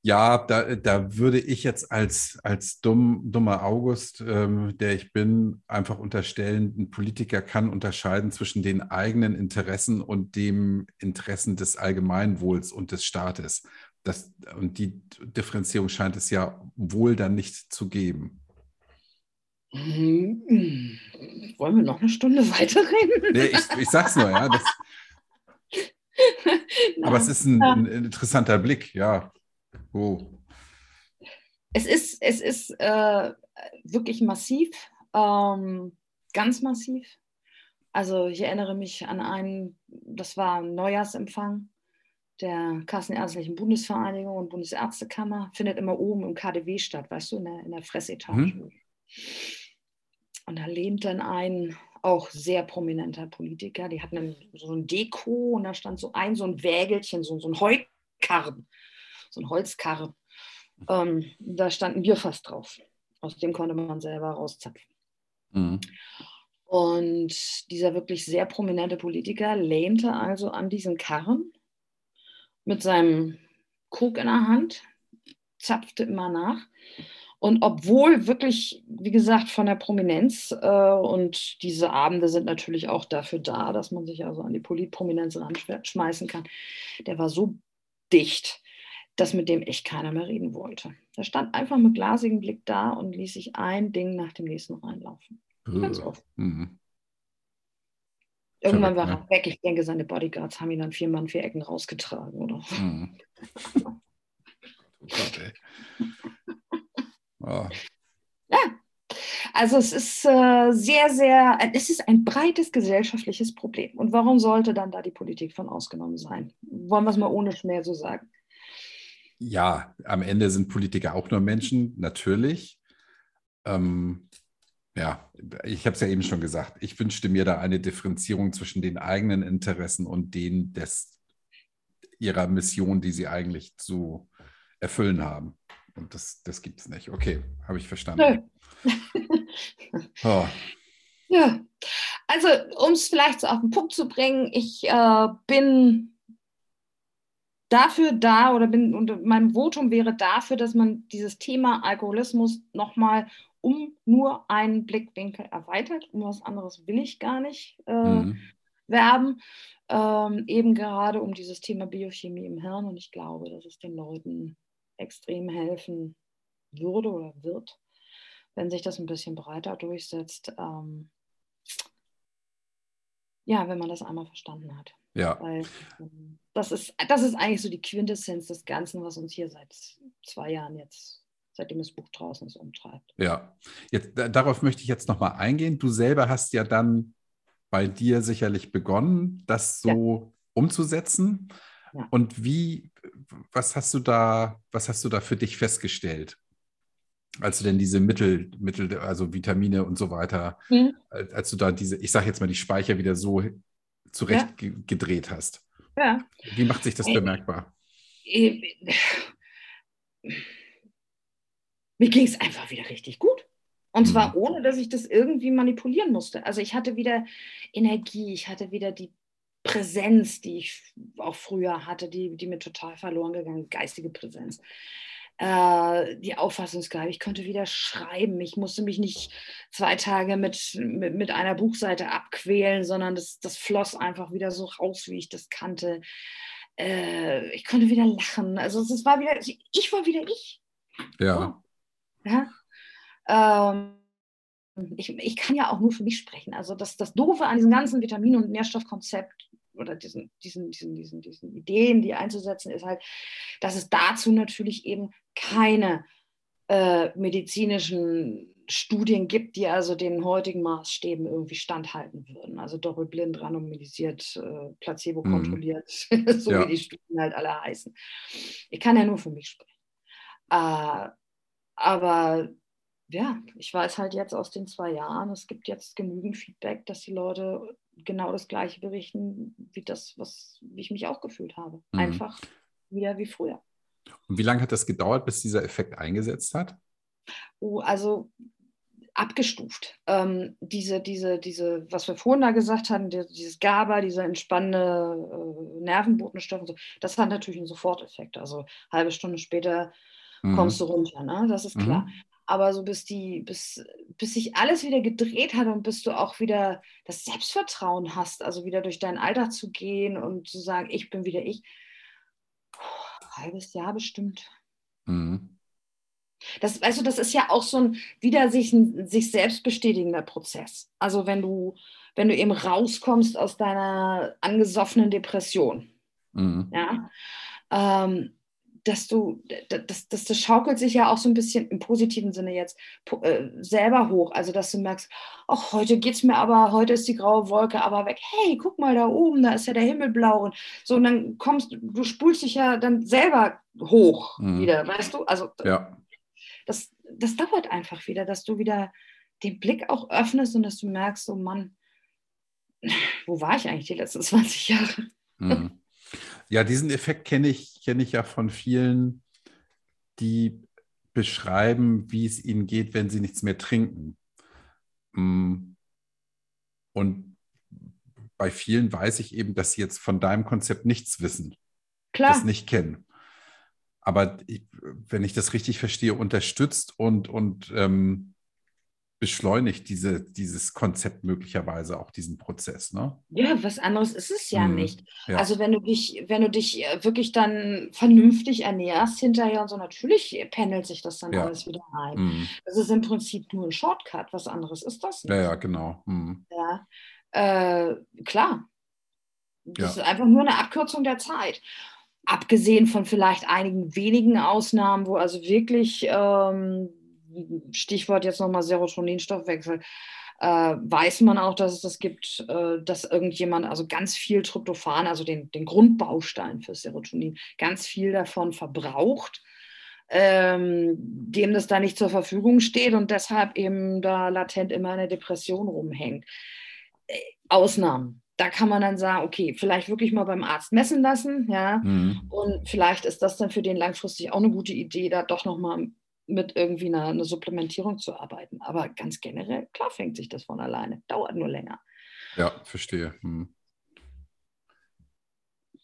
Ja, da, da würde ich jetzt als, als dumm, dummer August, ähm, der ich bin, einfach unterstellen, ein Politiker kann unterscheiden zwischen den eigenen Interessen und dem Interessen des Allgemeinwohls und des Staates. Das, und die Differenzierung scheint es ja wohl dann nicht zu geben. Hm, wollen wir noch eine Stunde weiterreden? Nee, ich, ich sag's nur, ja. Das, aber es ist ein, ein interessanter Blick, ja. Oh. Es ist, es ist äh, wirklich massiv, ähm, ganz massiv. Also ich erinnere mich an einen, das war ein Neujahrsempfang der Kassenärztlichen Bundesvereinigung und Bundesärztekammer, findet immer oben im KDW statt, weißt du, in der, in der Fressetage. Mhm. Und da lebt dann ein auch sehr prominenter Politiker, die hatten so ein Deko und da stand so ein, so ein Wägelchen, so, so ein Heukarren so ein Holzkarre. Ähm, da stand ein Bierfass drauf. Aus dem konnte man selber rauszapfen. Mhm. Und dieser wirklich sehr prominente Politiker lehnte also an diesen Karren mit seinem Krug in der Hand, zapfte immer nach. Und obwohl wirklich, wie gesagt, von der Prominenz äh, und diese Abende sind natürlich auch dafür da, dass man sich also an die Politprominenz ranschmeißen kann, der war so dicht, dass mit dem echt keiner mehr reden wollte. Er stand einfach mit glasigem Blick da und ließ sich ein Ding nach dem nächsten reinlaufen. Ganz oft. Mhm. Irgendwann war er weg. Ich denke, seine Bodyguards haben ihn dann vier Mann, vier Ecken rausgetragen, oder? Mhm. oh Gott, ey. Oh. Ja, also es ist äh, sehr, sehr, es ist ein breites gesellschaftliches Problem. Und warum sollte dann da die Politik von ausgenommen sein? Wollen wir es mal ohne Schmäh so sagen? ja, am Ende sind Politiker auch nur Menschen, natürlich. Ähm, ja, ich habe es ja eben schon gesagt. Ich wünschte mir da eine Differenzierung zwischen den eigenen Interessen und denen des, ihrer Mission, die sie eigentlich zu erfüllen haben. Und das, das gibt es nicht. Okay, habe ich verstanden. oh. Ja, also um es vielleicht so auf den Punkt zu bringen, ich äh, bin dafür da oder bin und mein Votum wäre dafür, dass man dieses Thema Alkoholismus nochmal um nur einen Blickwinkel erweitert. Um was anderes will ich gar nicht äh, mhm. werben. Ähm, eben gerade um dieses Thema Biochemie im Hirn. Und ich glaube, dass es den Leuten extrem helfen würde oder wird, wenn sich das ein bisschen breiter durchsetzt. Ähm, ja, wenn man das einmal verstanden hat. Ja. Weil, ähm, das, ist, das ist eigentlich so die Quintessenz des Ganzen, was uns hier seit zwei Jahren jetzt, seitdem das Buch draußen ist, umtreibt. Ja, jetzt, darauf möchte ich jetzt nochmal eingehen. Du selber hast ja dann bei dir sicherlich begonnen, das so ja. umzusetzen. Ja. Und wie, was hast du da, was hast du da für dich festgestellt? als du denn diese Mittel, Mittel, also Vitamine und so weiter, mhm. als du da diese, ich sage jetzt mal, die Speicher wieder so zurecht ja. gedreht hast. Ja. Wie macht sich das bemerkbar? mir ging es einfach wieder richtig gut. Und zwar mhm. ohne, dass ich das irgendwie manipulieren musste. Also ich hatte wieder Energie, ich hatte wieder die Präsenz, die ich auch früher hatte, die, die mir total verloren gegangen, geistige Präsenz. Äh, die Auffassungsgabe, ich konnte wieder schreiben, ich musste mich nicht zwei Tage mit, mit, mit einer Buchseite abquälen, sondern das, das floss einfach wieder so raus, wie ich das kannte. Äh, ich konnte wieder lachen. Also es war wieder, ich war wieder ich. Ja. Oh. ja? Ähm, ich, ich kann ja auch nur für mich sprechen. Also das, das Doofe an diesem ganzen Vitamin- und Nährstoffkonzept oder diesen, diesen, diesen, diesen, diesen Ideen, die einzusetzen, ist halt, dass es dazu natürlich eben keine äh, medizinischen Studien gibt, die also den heutigen Maßstäben irgendwie standhalten würden. Also doppelblind, randomisiert, äh, placebo kontrolliert, mhm. so ja. wie die Studien halt alle heißen. Ich kann ja nur für mich sprechen. Äh, aber ja, ich weiß halt jetzt aus den zwei Jahren, es gibt jetzt genügend Feedback, dass die Leute genau das Gleiche berichten, wie das, was, wie ich mich auch gefühlt habe. Mhm. Einfach wieder wie früher. Und wie lange hat das gedauert, bis dieser Effekt eingesetzt hat? Oh, also abgestuft. Ähm, diese, diese, diese, was wir vorhin da gesagt hatten, dieses GABA, dieser entspannende äh, Nervenbotenstoff, so, das hat natürlich einen Soforteffekt. Also halbe Stunde später mhm. kommst du runter, ne? das ist klar. Mhm aber so bis die, bis, bis sich alles wieder gedreht hat und bis du auch wieder das Selbstvertrauen hast, also wieder durch deinen Alltag zu gehen und zu sagen, ich bin wieder ich, Puh, halbes Jahr bestimmt. Mhm. Das, weißt du, das ist ja auch so ein wieder sich, ein sich selbst bestätigender Prozess. Also wenn du, wenn du eben rauskommst aus deiner angesoffenen Depression. Mhm. Ja. Ähm, dass du, das, das, das schaukelt sich ja auch so ein bisschen im positiven Sinne jetzt äh, selber hoch. Also, dass du merkst, ach, heute geht es mir aber, heute ist die graue Wolke aber weg. Hey, guck mal da oben, da ist ja der Himmel blau. Und so, und dann kommst du, du spulst dich ja dann selber hoch mhm. wieder, weißt du? Also, ja. das, das dauert einfach wieder, dass du wieder den Blick auch öffnest und dass du merkst, so, Mann, wo war ich eigentlich die letzten 20 Jahre? Mhm. Ja, diesen Effekt kenne ich, kenne ich ja von vielen, die beschreiben, wie es ihnen geht, wenn sie nichts mehr trinken. Mm. Und bei vielen weiß ich eben, dass sie jetzt von deinem Konzept nichts wissen, Klar. das nicht kennen. Aber wenn ich das richtig verstehe, unterstützt und, und ähm, beschleunigt diese, dieses Konzept möglicherweise auch diesen Prozess. Ne? Ja, was anderes ist es ja mhm. nicht. Ja. Also wenn du dich, wenn du dich äh, wirklich dann vernünftig ernährst hinterher und so, natürlich pendelt sich das dann ja. alles wieder ein. Mhm. Das ist im Prinzip nur ein Shortcut, was anderes ist das nicht. Ja, ja, genau. Mhm. Ja, äh, klar. Das ist einfach nur eine Abkürzung der Zeit abgesehen von vielleicht einigen wenigen Ausnahmen, wo also wirklich ähm, Stichwort jetzt nochmal Serotoninstoffwechsel, äh, weiß man auch, dass es das gibt, äh, dass irgendjemand also ganz viel Tryptophan, also den, den Grundbaustein für Serotonin, ganz viel davon verbraucht, ähm, dem das da nicht zur Verfügung steht und deshalb eben da latent immer eine Depression rumhängt. Äh, Ausnahmen. Da kann man dann sagen, okay, vielleicht wirklich mal beim Arzt messen lassen, ja, mhm. und vielleicht ist das dann für den langfristig auch eine gute Idee, da doch nochmal mit irgendwie einer, einer, Supplementierung zu arbeiten. Aber ganz generell, klar fängt sich das von alleine. Dauert nur länger. Ja, verstehe. Hm.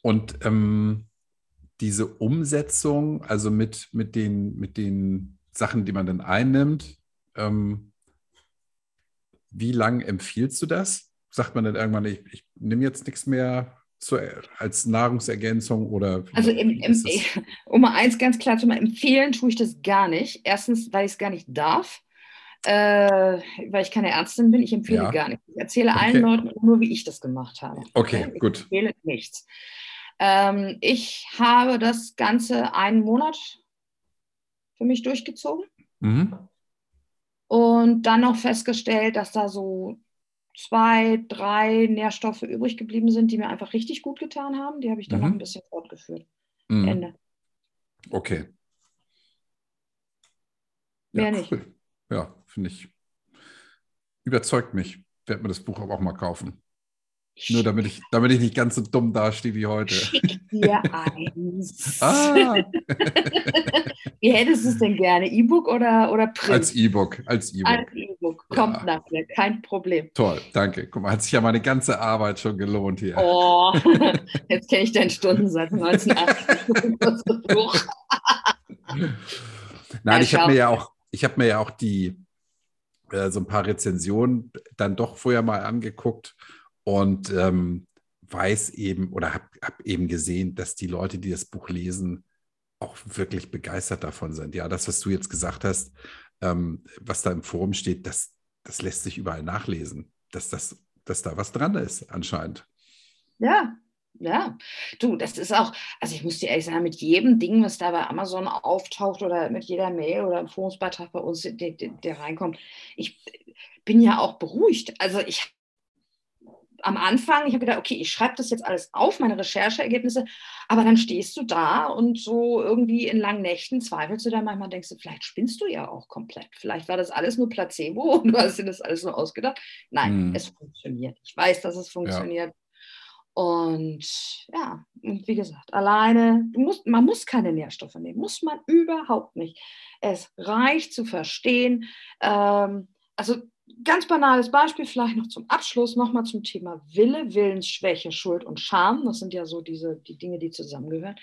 Und ähm, diese Umsetzung, also mit, mit, den, mit den Sachen, die man dann einnimmt, ähm, wie lange empfiehlst du das? Sagt man dann irgendwann, ich, ich nehme jetzt nichts mehr zu, als Nahrungsergänzung oder? Also im, im, um mal eins ganz klar zu machen, empfehlen tue ich das gar nicht. Erstens, weil ich es gar nicht darf, äh, weil ich keine Ärztin bin. Ich empfehle ja. gar nicht. Ich erzähle okay. allen Leuten nur, wie ich das gemacht habe. Okay, ich gut. Ich empfehle nichts. Ähm, ich habe das Ganze einen Monat für mich durchgezogen. Mhm. Und dann noch festgestellt, dass da so zwei, drei Nährstoffe übrig geblieben sind, die mir einfach richtig gut getan haben. Die habe ich dann mhm. noch ein bisschen fortgeführt. Mhm. Ende. Okay. Mehr ja, nicht. Cool. Ja, finde ich. Überzeugt mich. Werde mir das Buch auch mal kaufen. Nur damit ich, damit ich nicht ganz so dumm dastehe wie heute. Schick dir eins. ah. Wie hättest du es denn gerne? E-Book oder, oder Print? Als E-Book. Als E-Book. Als E-Book. Kommt Ja. nachher, kein Problem. Toll, danke. Guck mal, hat sich ja meine ganze Arbeit schon gelohnt hier. Oh, jetzt kenne ich deinen Stundensatz 1980. Kurzer Fluch. Nein, Ja, ich habe mir ja auch, ich habe mir ja auch die äh, so ein paar Rezensionen dann doch vorher mal angeguckt und ähm, weiß eben oder habe hab eben gesehen, dass die Leute, die das Buch lesen, auch wirklich begeistert davon sind. Ja, das, was du jetzt gesagt hast, ähm, was da im Forum steht, das, das lässt sich überall nachlesen, dass, das, dass da was dran ist anscheinend. Ja, ja. Du, das ist auch, also ich muss dir ehrlich sagen, mit jedem Ding, was da bei Amazon auftaucht oder mit jeder Mail oder einem Forumsbeitrag bei uns, der, der, der reinkommt, ich bin ja auch beruhigt. Also ich am Anfang, ich habe gedacht, okay, ich schreibe das jetzt alles auf, meine Rechercheergebnisse, aber dann stehst du da und so irgendwie in langen Nächten zweifelst du da manchmal, denkst du, vielleicht spinnst du ja auch komplett. Vielleicht war das alles nur Placebo und du hast dir das alles nur ausgedacht. Nein, Mhm. es funktioniert. Ich weiß, dass es funktioniert. Und ja, und wie gesagt, alleine, musst, man muss keine Nährstoffe nehmen, muss man überhaupt nicht. Es reicht zu verstehen. Ähm, also ganz banales Beispiel, vielleicht noch zum Abschluss, nochmal zum Thema Wille, Willensschwäche, Schuld und Scham. Das sind ja so diese die Dinge, die zusammengehören.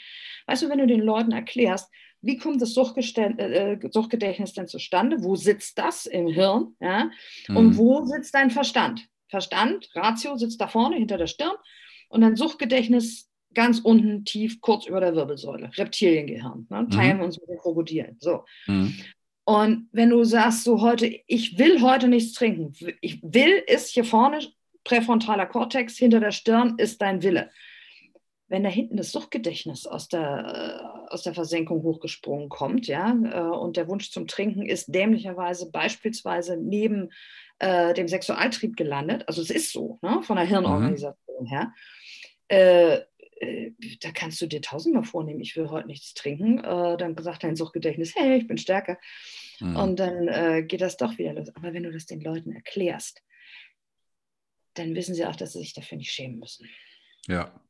Weißt du, wenn du den Leuten erklärst, wie kommt das äh, Suchtgedächtnis denn zustande? Wo sitzt das im Hirn? Ja? Und Mhm. wo sitzt dein Verstand? Verstand, Ratio sitzt da vorne hinter der Stirn und dein Suchtgedächtnis ganz unten tief, kurz über der Wirbelsäule, Reptiliengehirn. Ne? Teilen wir uns mit den Krokodilen. So. Mhm. Und wenn du sagst, so heute, ich will heute nichts trinken, ich will ist hier vorne präfrontaler Kortex, hinter der Stirn ist dein Wille. Wenn da hinten das Suchtgedächtnis aus der, aus der Versenkung hochgesprungen kommt, ja, äh, und der Wunsch zum Trinken ist dämlicherweise beispielsweise neben äh, dem Sexualtrieb gelandet, also es ist so, ne, von der Hirnorganisation her, äh, äh, da kannst du dir tausendmal vornehmen, ich will heute nichts trinken. Äh, dann sagt dein Suchtgedächtnis, hey, ich bin stärker. Mhm. Und dann äh, geht das doch wieder los. Aber wenn du das den Leuten erklärst, dann wissen sie auch, dass sie sich dafür nicht schämen müssen. Ja.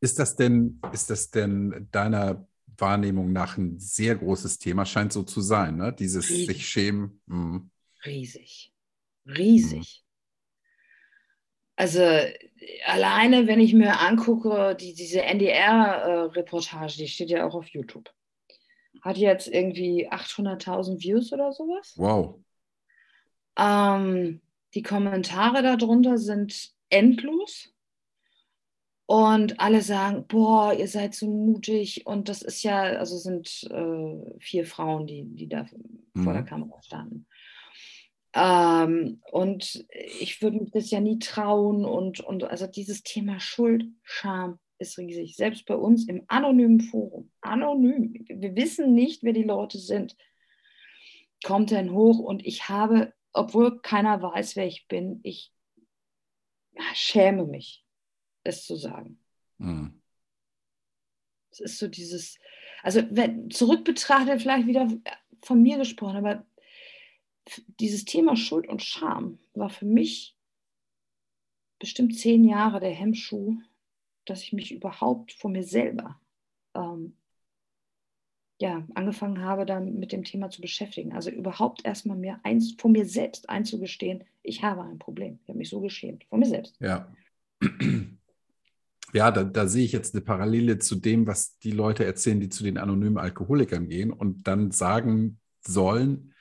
Ist das denn, ist das denn deiner Wahrnehmung nach ein sehr großes Thema? Scheint so zu sein, ne? Dieses Riesig. sich schämen. Mhm. Riesig. Riesig. Also alleine, wenn ich mir angucke, die, diese NDR-Reportage, die steht ja auch auf YouTube, hat jetzt irgendwie 800.000 Views oder sowas. Wow. Ähm, die Kommentare darunter sind endlos. Und alle sagen, boah, ihr seid so mutig. Und das ist ja, also sind äh, vier Frauen, die, die da vor der Mhm. Kamera standen. Ähm, und ich würde mich das ja nie trauen. Und, und also dieses Thema Schuld, Scham ist riesig. Selbst bei uns im anonymen Forum, anonym, wir wissen nicht, wer die Leute sind, kommt dann hoch. Und ich habe, obwohl keiner weiß, wer ich bin, ich schäme mich, es zu sagen. Mhm. Es ist so dieses, also wenn, zurück betrachtet, vielleicht wieder von mir gesprochen, aber dieses Thema Schuld und Scham war für mich bestimmt zehn Jahre der Hemmschuh, dass ich mich überhaupt vor mir selber ähm, ja, angefangen habe, dann mit dem Thema zu beschäftigen. Also überhaupt erstmal mir eins, vor mir selbst einzugestehen, ich habe ein Problem. Ich habe mich so geschämt, vor mir selbst. Ja. Ja, da, da sehe ich jetzt eine Parallele zu dem, was die Leute erzählen, die zu den anonymen Alkoholikern gehen und dann sagen sollen,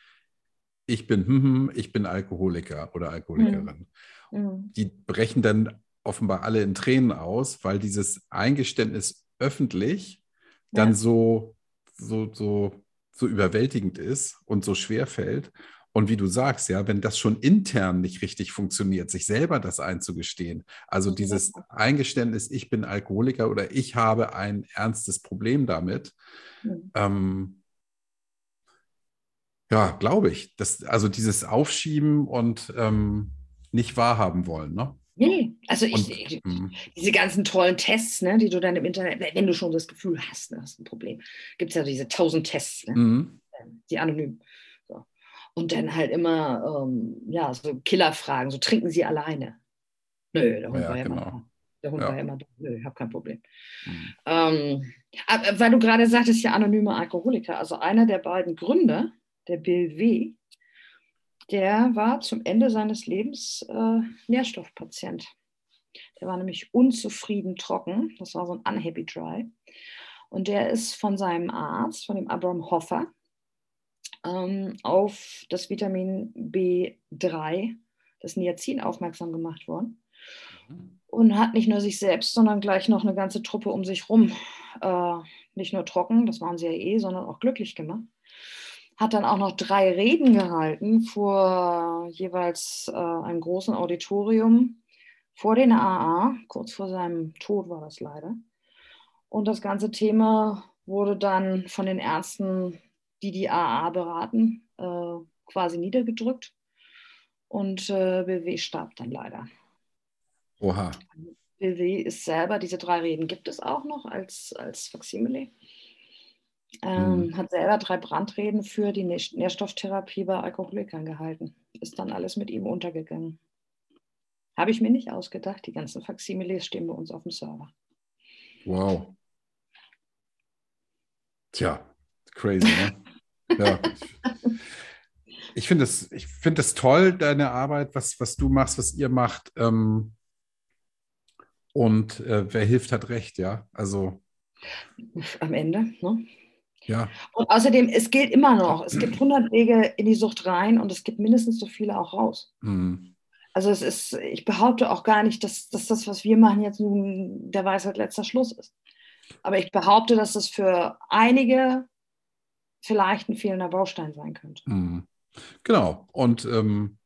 ich bin, hm, hm, ich bin Alkoholiker oder Alkoholikerin. Mhm. Die brechen dann offenbar alle in Tränen aus, weil dieses Eingeständnis öffentlich dann Ja. so, so, so, so überwältigend ist und so schwer fällt. Und wie du sagst, ja, wenn das schon intern nicht richtig funktioniert, sich selber das einzugestehen, also dieses Eingeständnis, ich bin Alkoholiker oder ich habe ein ernstes Problem damit, Mhm. ähm, ja, glaube ich. Das, also dieses Aufschieben und ähm, nicht wahrhaben wollen, ne? Nee, also ich, Und, ich, mm, diese ganzen tollen Tests, ne, die du dann im Internet, wenn du schon das Gefühl hast, ne, hast ein Problem, gibt es ja diese tausend Tests, ne, mm, die anonym. So. Und dann halt immer, ähm, ja, so Killerfragen, so trinken sie alleine. Nö, der Hund Ja, war ja genau. immer da. Der Hund ja. war ja immer da. Nö, ich habe kein Problem. Mhm. Ähm, weil du gerade sagtest, ja, anonyme Alkoholiker. Also einer der beiden Gründer, der Bill W., der war zum Ende seines Lebens äh, Nährstoffpatient. Der war nämlich unzufrieden trocken. Das war so ein unhappy dry. Und der ist von seinem Arzt, von dem Abraham Hoffer, ähm, auf das Vitamin B3, das Niacin, aufmerksam gemacht worden. Mhm. Und hat nicht nur sich selbst, sondern gleich noch eine ganze Truppe um sich rum, äh, nicht nur trocken, das waren sie ja eh, sondern auch glücklich gemacht. Hat dann auch noch drei Reden gehalten vor jeweils äh, einem großen Auditorium vor den AA, kurz vor seinem Tod war das leider. Und das ganze Thema wurde dann von den Ärzten, die die AA beraten, äh, quasi niedergedrückt. Und äh, BW starb dann leider. Oha. BW ist selber, diese drei Reden gibt es auch noch als, als Faksimile. Ähm, hm. Hat selber drei Brandreden für die Nährstofftherapie bei Alkoholikern gehalten. Ist dann alles mit ihm untergegangen. Habe ich mir nicht ausgedacht. Die ganzen Faksimiles stehen bei uns auf dem Server. Wow. Tja, crazy, ne? ja. Ich finde es find toll, deine Arbeit, was, was du machst, was ihr macht. Ähm, und äh, wer hilft, hat recht, ja. Also. Am Ende, ne? Ja. Und außerdem, es gilt immer noch, es gibt 100 Wege in die Sucht rein und es gibt mindestens so viele auch raus. Mhm. Also es ist, ich behaupte auch gar nicht, dass, dass das, was wir machen, jetzt nun der Weisheit letzter Schluss ist. Aber ich behaupte, dass das für einige vielleicht ein fehlender Baustein sein könnte. Mhm. Genau. Und ähm,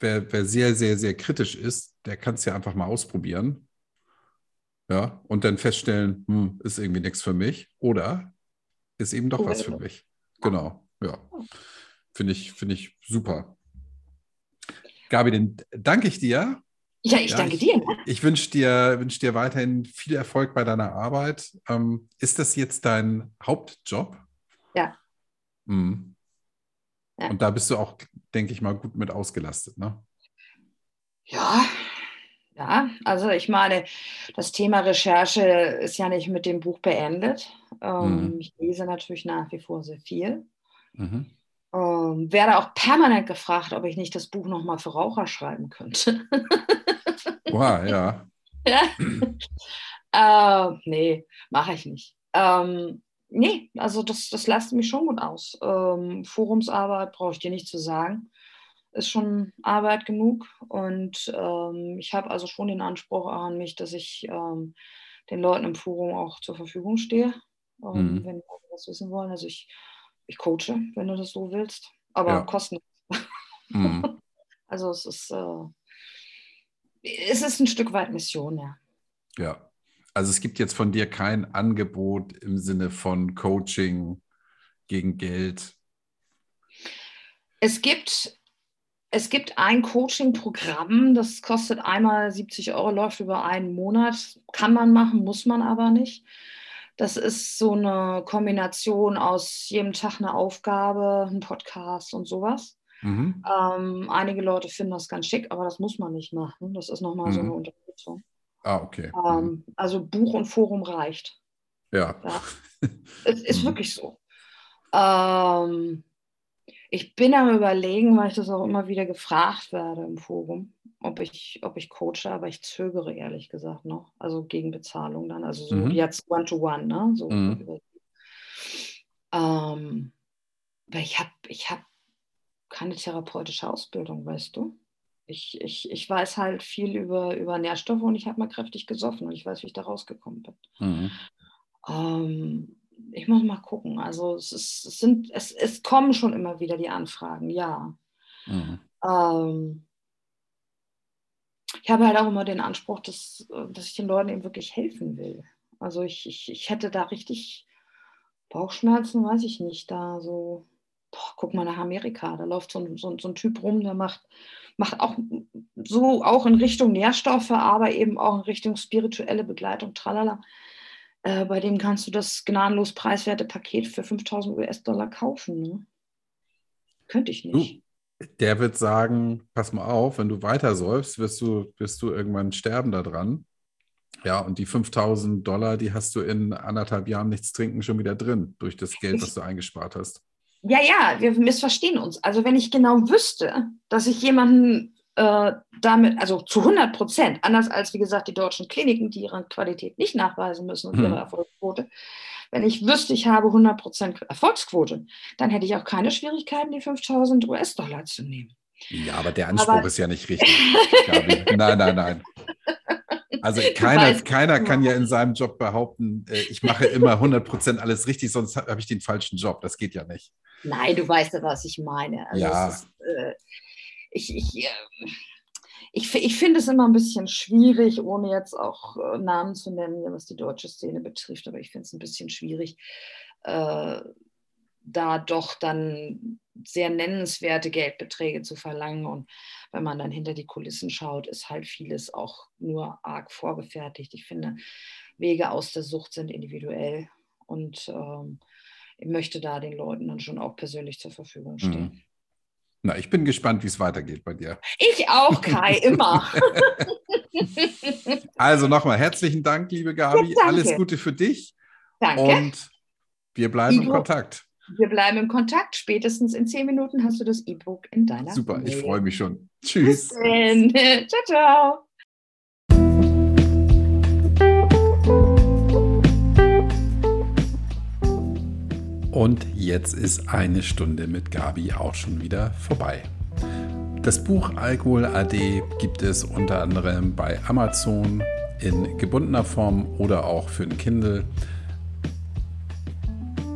wer, wer sehr, sehr, sehr kritisch ist, der kann es ja einfach mal ausprobieren. Ja, und dann feststellen, hm, ist irgendwie nichts für mich. Oder ist eben doch oh, was für mich. Genau, ja. Finde ich, find ich super. Gabi, dann danke ich dir ja, ich ja, danke ich, dir. Ne? Ich wünsche dir, wünsch dir weiterhin viel Erfolg bei deiner Arbeit. Ähm, ist das jetzt dein Hauptjob? Ja. Mhm. ja. Und da bist du auch, denke ich mal, gut mit ausgelastet, ne? Ja, ja, also ich meine, das Thema Recherche ist ja nicht mit dem Buch beendet. Ähm, mhm. Ich lese natürlich nach wie vor sehr viel. Mhm. Ähm, werde auch permanent gefragt, ob ich nicht das Buch nochmal für Raucher schreiben könnte. Wow, ja. ja. äh, nee, mache ich nicht. Ähm, nee, also das, das lasst mich schon gut aus. Ähm, Forumsarbeit brauche ich dir nicht zu sagen. Ist schon Arbeit genug. Und ähm, ich habe also schon den Anspruch an mich, dass ich ähm, den Leuten im Forum auch zur Verfügung stehe, ähm, mhm. wenn die was wissen wollen. Also ich, ich coache, wenn du das so willst, aber ja. kosten. Mhm. also es ist. Äh, es ist ein Stück weit Mission, ja. Ja, also es gibt jetzt von dir kein Angebot im Sinne von Coaching gegen Geld. Es gibt, es gibt ein Coaching-Programm, das kostet einmal 70 Euro, läuft über einen Monat. Kann man machen, muss man aber nicht. Das ist so eine Kombination aus jedem Tag eine Aufgabe, ein Podcast und sowas. Mhm. Ähm, einige Leute finden das ganz schick, aber das muss man nicht machen. Das ist nochmal mhm. so eine Unterstützung. Ah, okay. Ähm, mhm. Also Buch und Forum reicht. Ja. ja. es ist mhm. wirklich so. Ähm, ich bin am überlegen, weil ich das auch immer wieder gefragt werde im Forum, ob ich, ob ich coache, aber ich zögere ehrlich gesagt noch. Also gegen Bezahlung dann. Also so mhm. jetzt One-to-One, ne? So mhm. ähm, weil ich habe ich hab keine therapeutische Ausbildung, weißt du? Ich, ich, ich weiß halt viel über, über Nährstoffe und ich habe mal kräftig gesoffen und ich weiß, wie ich da rausgekommen bin. Mhm. Ähm, ich muss mal gucken. Also es, ist, es, sind, es, es kommen schon immer wieder die Anfragen, ja. Mhm. Ähm, ich habe halt auch immer den Anspruch, dass, dass ich den Leuten eben wirklich helfen will. Also ich, ich, ich hätte da richtig Bauchschmerzen, weiß ich nicht, da so boah, guck mal nach Amerika, da läuft so ein, so, so ein Typ rum, der macht, macht auch so auch in Richtung Nährstoffe, aber eben auch in Richtung spirituelle Begleitung, tralala. Äh, bei dem kannst du das gnadenlos preiswerte Paket für 5000 US-Dollar kaufen. Ne? Könnte ich nicht. Du, der wird sagen, pass mal auf, wenn du weiter säufst, wirst du, wirst du irgendwann sterben da dran. Ja, und die 5000 Dollar, die hast du in anderthalb Jahren nichts trinken schon wieder drin, durch das Geld, was du eingespart hast. Ja, ja, wir missverstehen uns. Also wenn ich genau wüsste, dass ich jemanden äh, damit, also zu 100 Prozent, anders als wie gesagt die deutschen Kliniken, die ihre Qualität nicht nachweisen müssen und hm. ihre Erfolgsquote, wenn ich wüsste, ich habe 100 Prozent Erfolgsquote, dann hätte ich auch keine Schwierigkeiten, die 5000 US-Dollar zu nehmen. Ja, aber der Anspruch aber, ist ja nicht richtig. nein, nein, nein. Also keiner, keiner kann ja in seinem Job behaupten, äh, ich mache immer 100% alles richtig, sonst habe ich den falschen Job. Das geht ja nicht. Nein, du weißt ja, was ich meine. Also ja. Ist, äh, ich, ich, äh, ich, ich finde es immer ein bisschen schwierig, ohne jetzt auch äh, Namen zu nennen, was die deutsche Szene betrifft, aber ich finde es ein bisschen schwierig, äh, da doch dann sehr nennenswerte Geldbeträge zu verlangen. Und wenn man dann hinter die Kulissen schaut, ist halt vieles auch nur arg vorgefertigt. Ich finde, Wege aus der Sucht sind individuell und ähm, ich möchte da den Leuten dann schon auch persönlich zur Verfügung stehen. Mhm. Na, ich bin gespannt, wie es weitergeht bei dir. Ich auch, Kai, immer. also nochmal herzlichen Dank, liebe Gabi. Ja, Alles Gute für dich. Danke. Und wir bleiben im Kontakt. Wir bleiben im Kontakt. Spätestens in zehn Minuten hast du das E-Book in deiner Super, Mail. ich freue mich schon. Tschüss. ciao, ciao. Und jetzt ist eine Stunde mit Gabi auch schon wieder vorbei. Das Buch Alkohol AD gibt es unter anderem bei Amazon in gebundener Form oder auch für ein Kindle.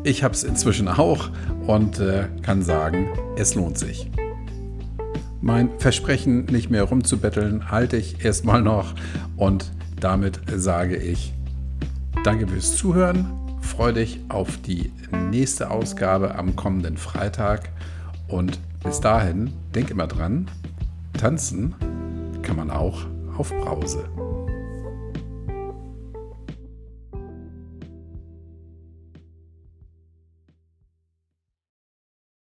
Ich habe es inzwischen auch und äh, kann sagen, es lohnt sich. Mein Versprechen, nicht mehr rumzubetteln, halte ich erstmal noch und damit sage ich Danke fürs Zuhören. Freue dich auf die nächste Ausgabe am kommenden Freitag und bis dahin denk immer dran, tanzen kann man auch auf Brause.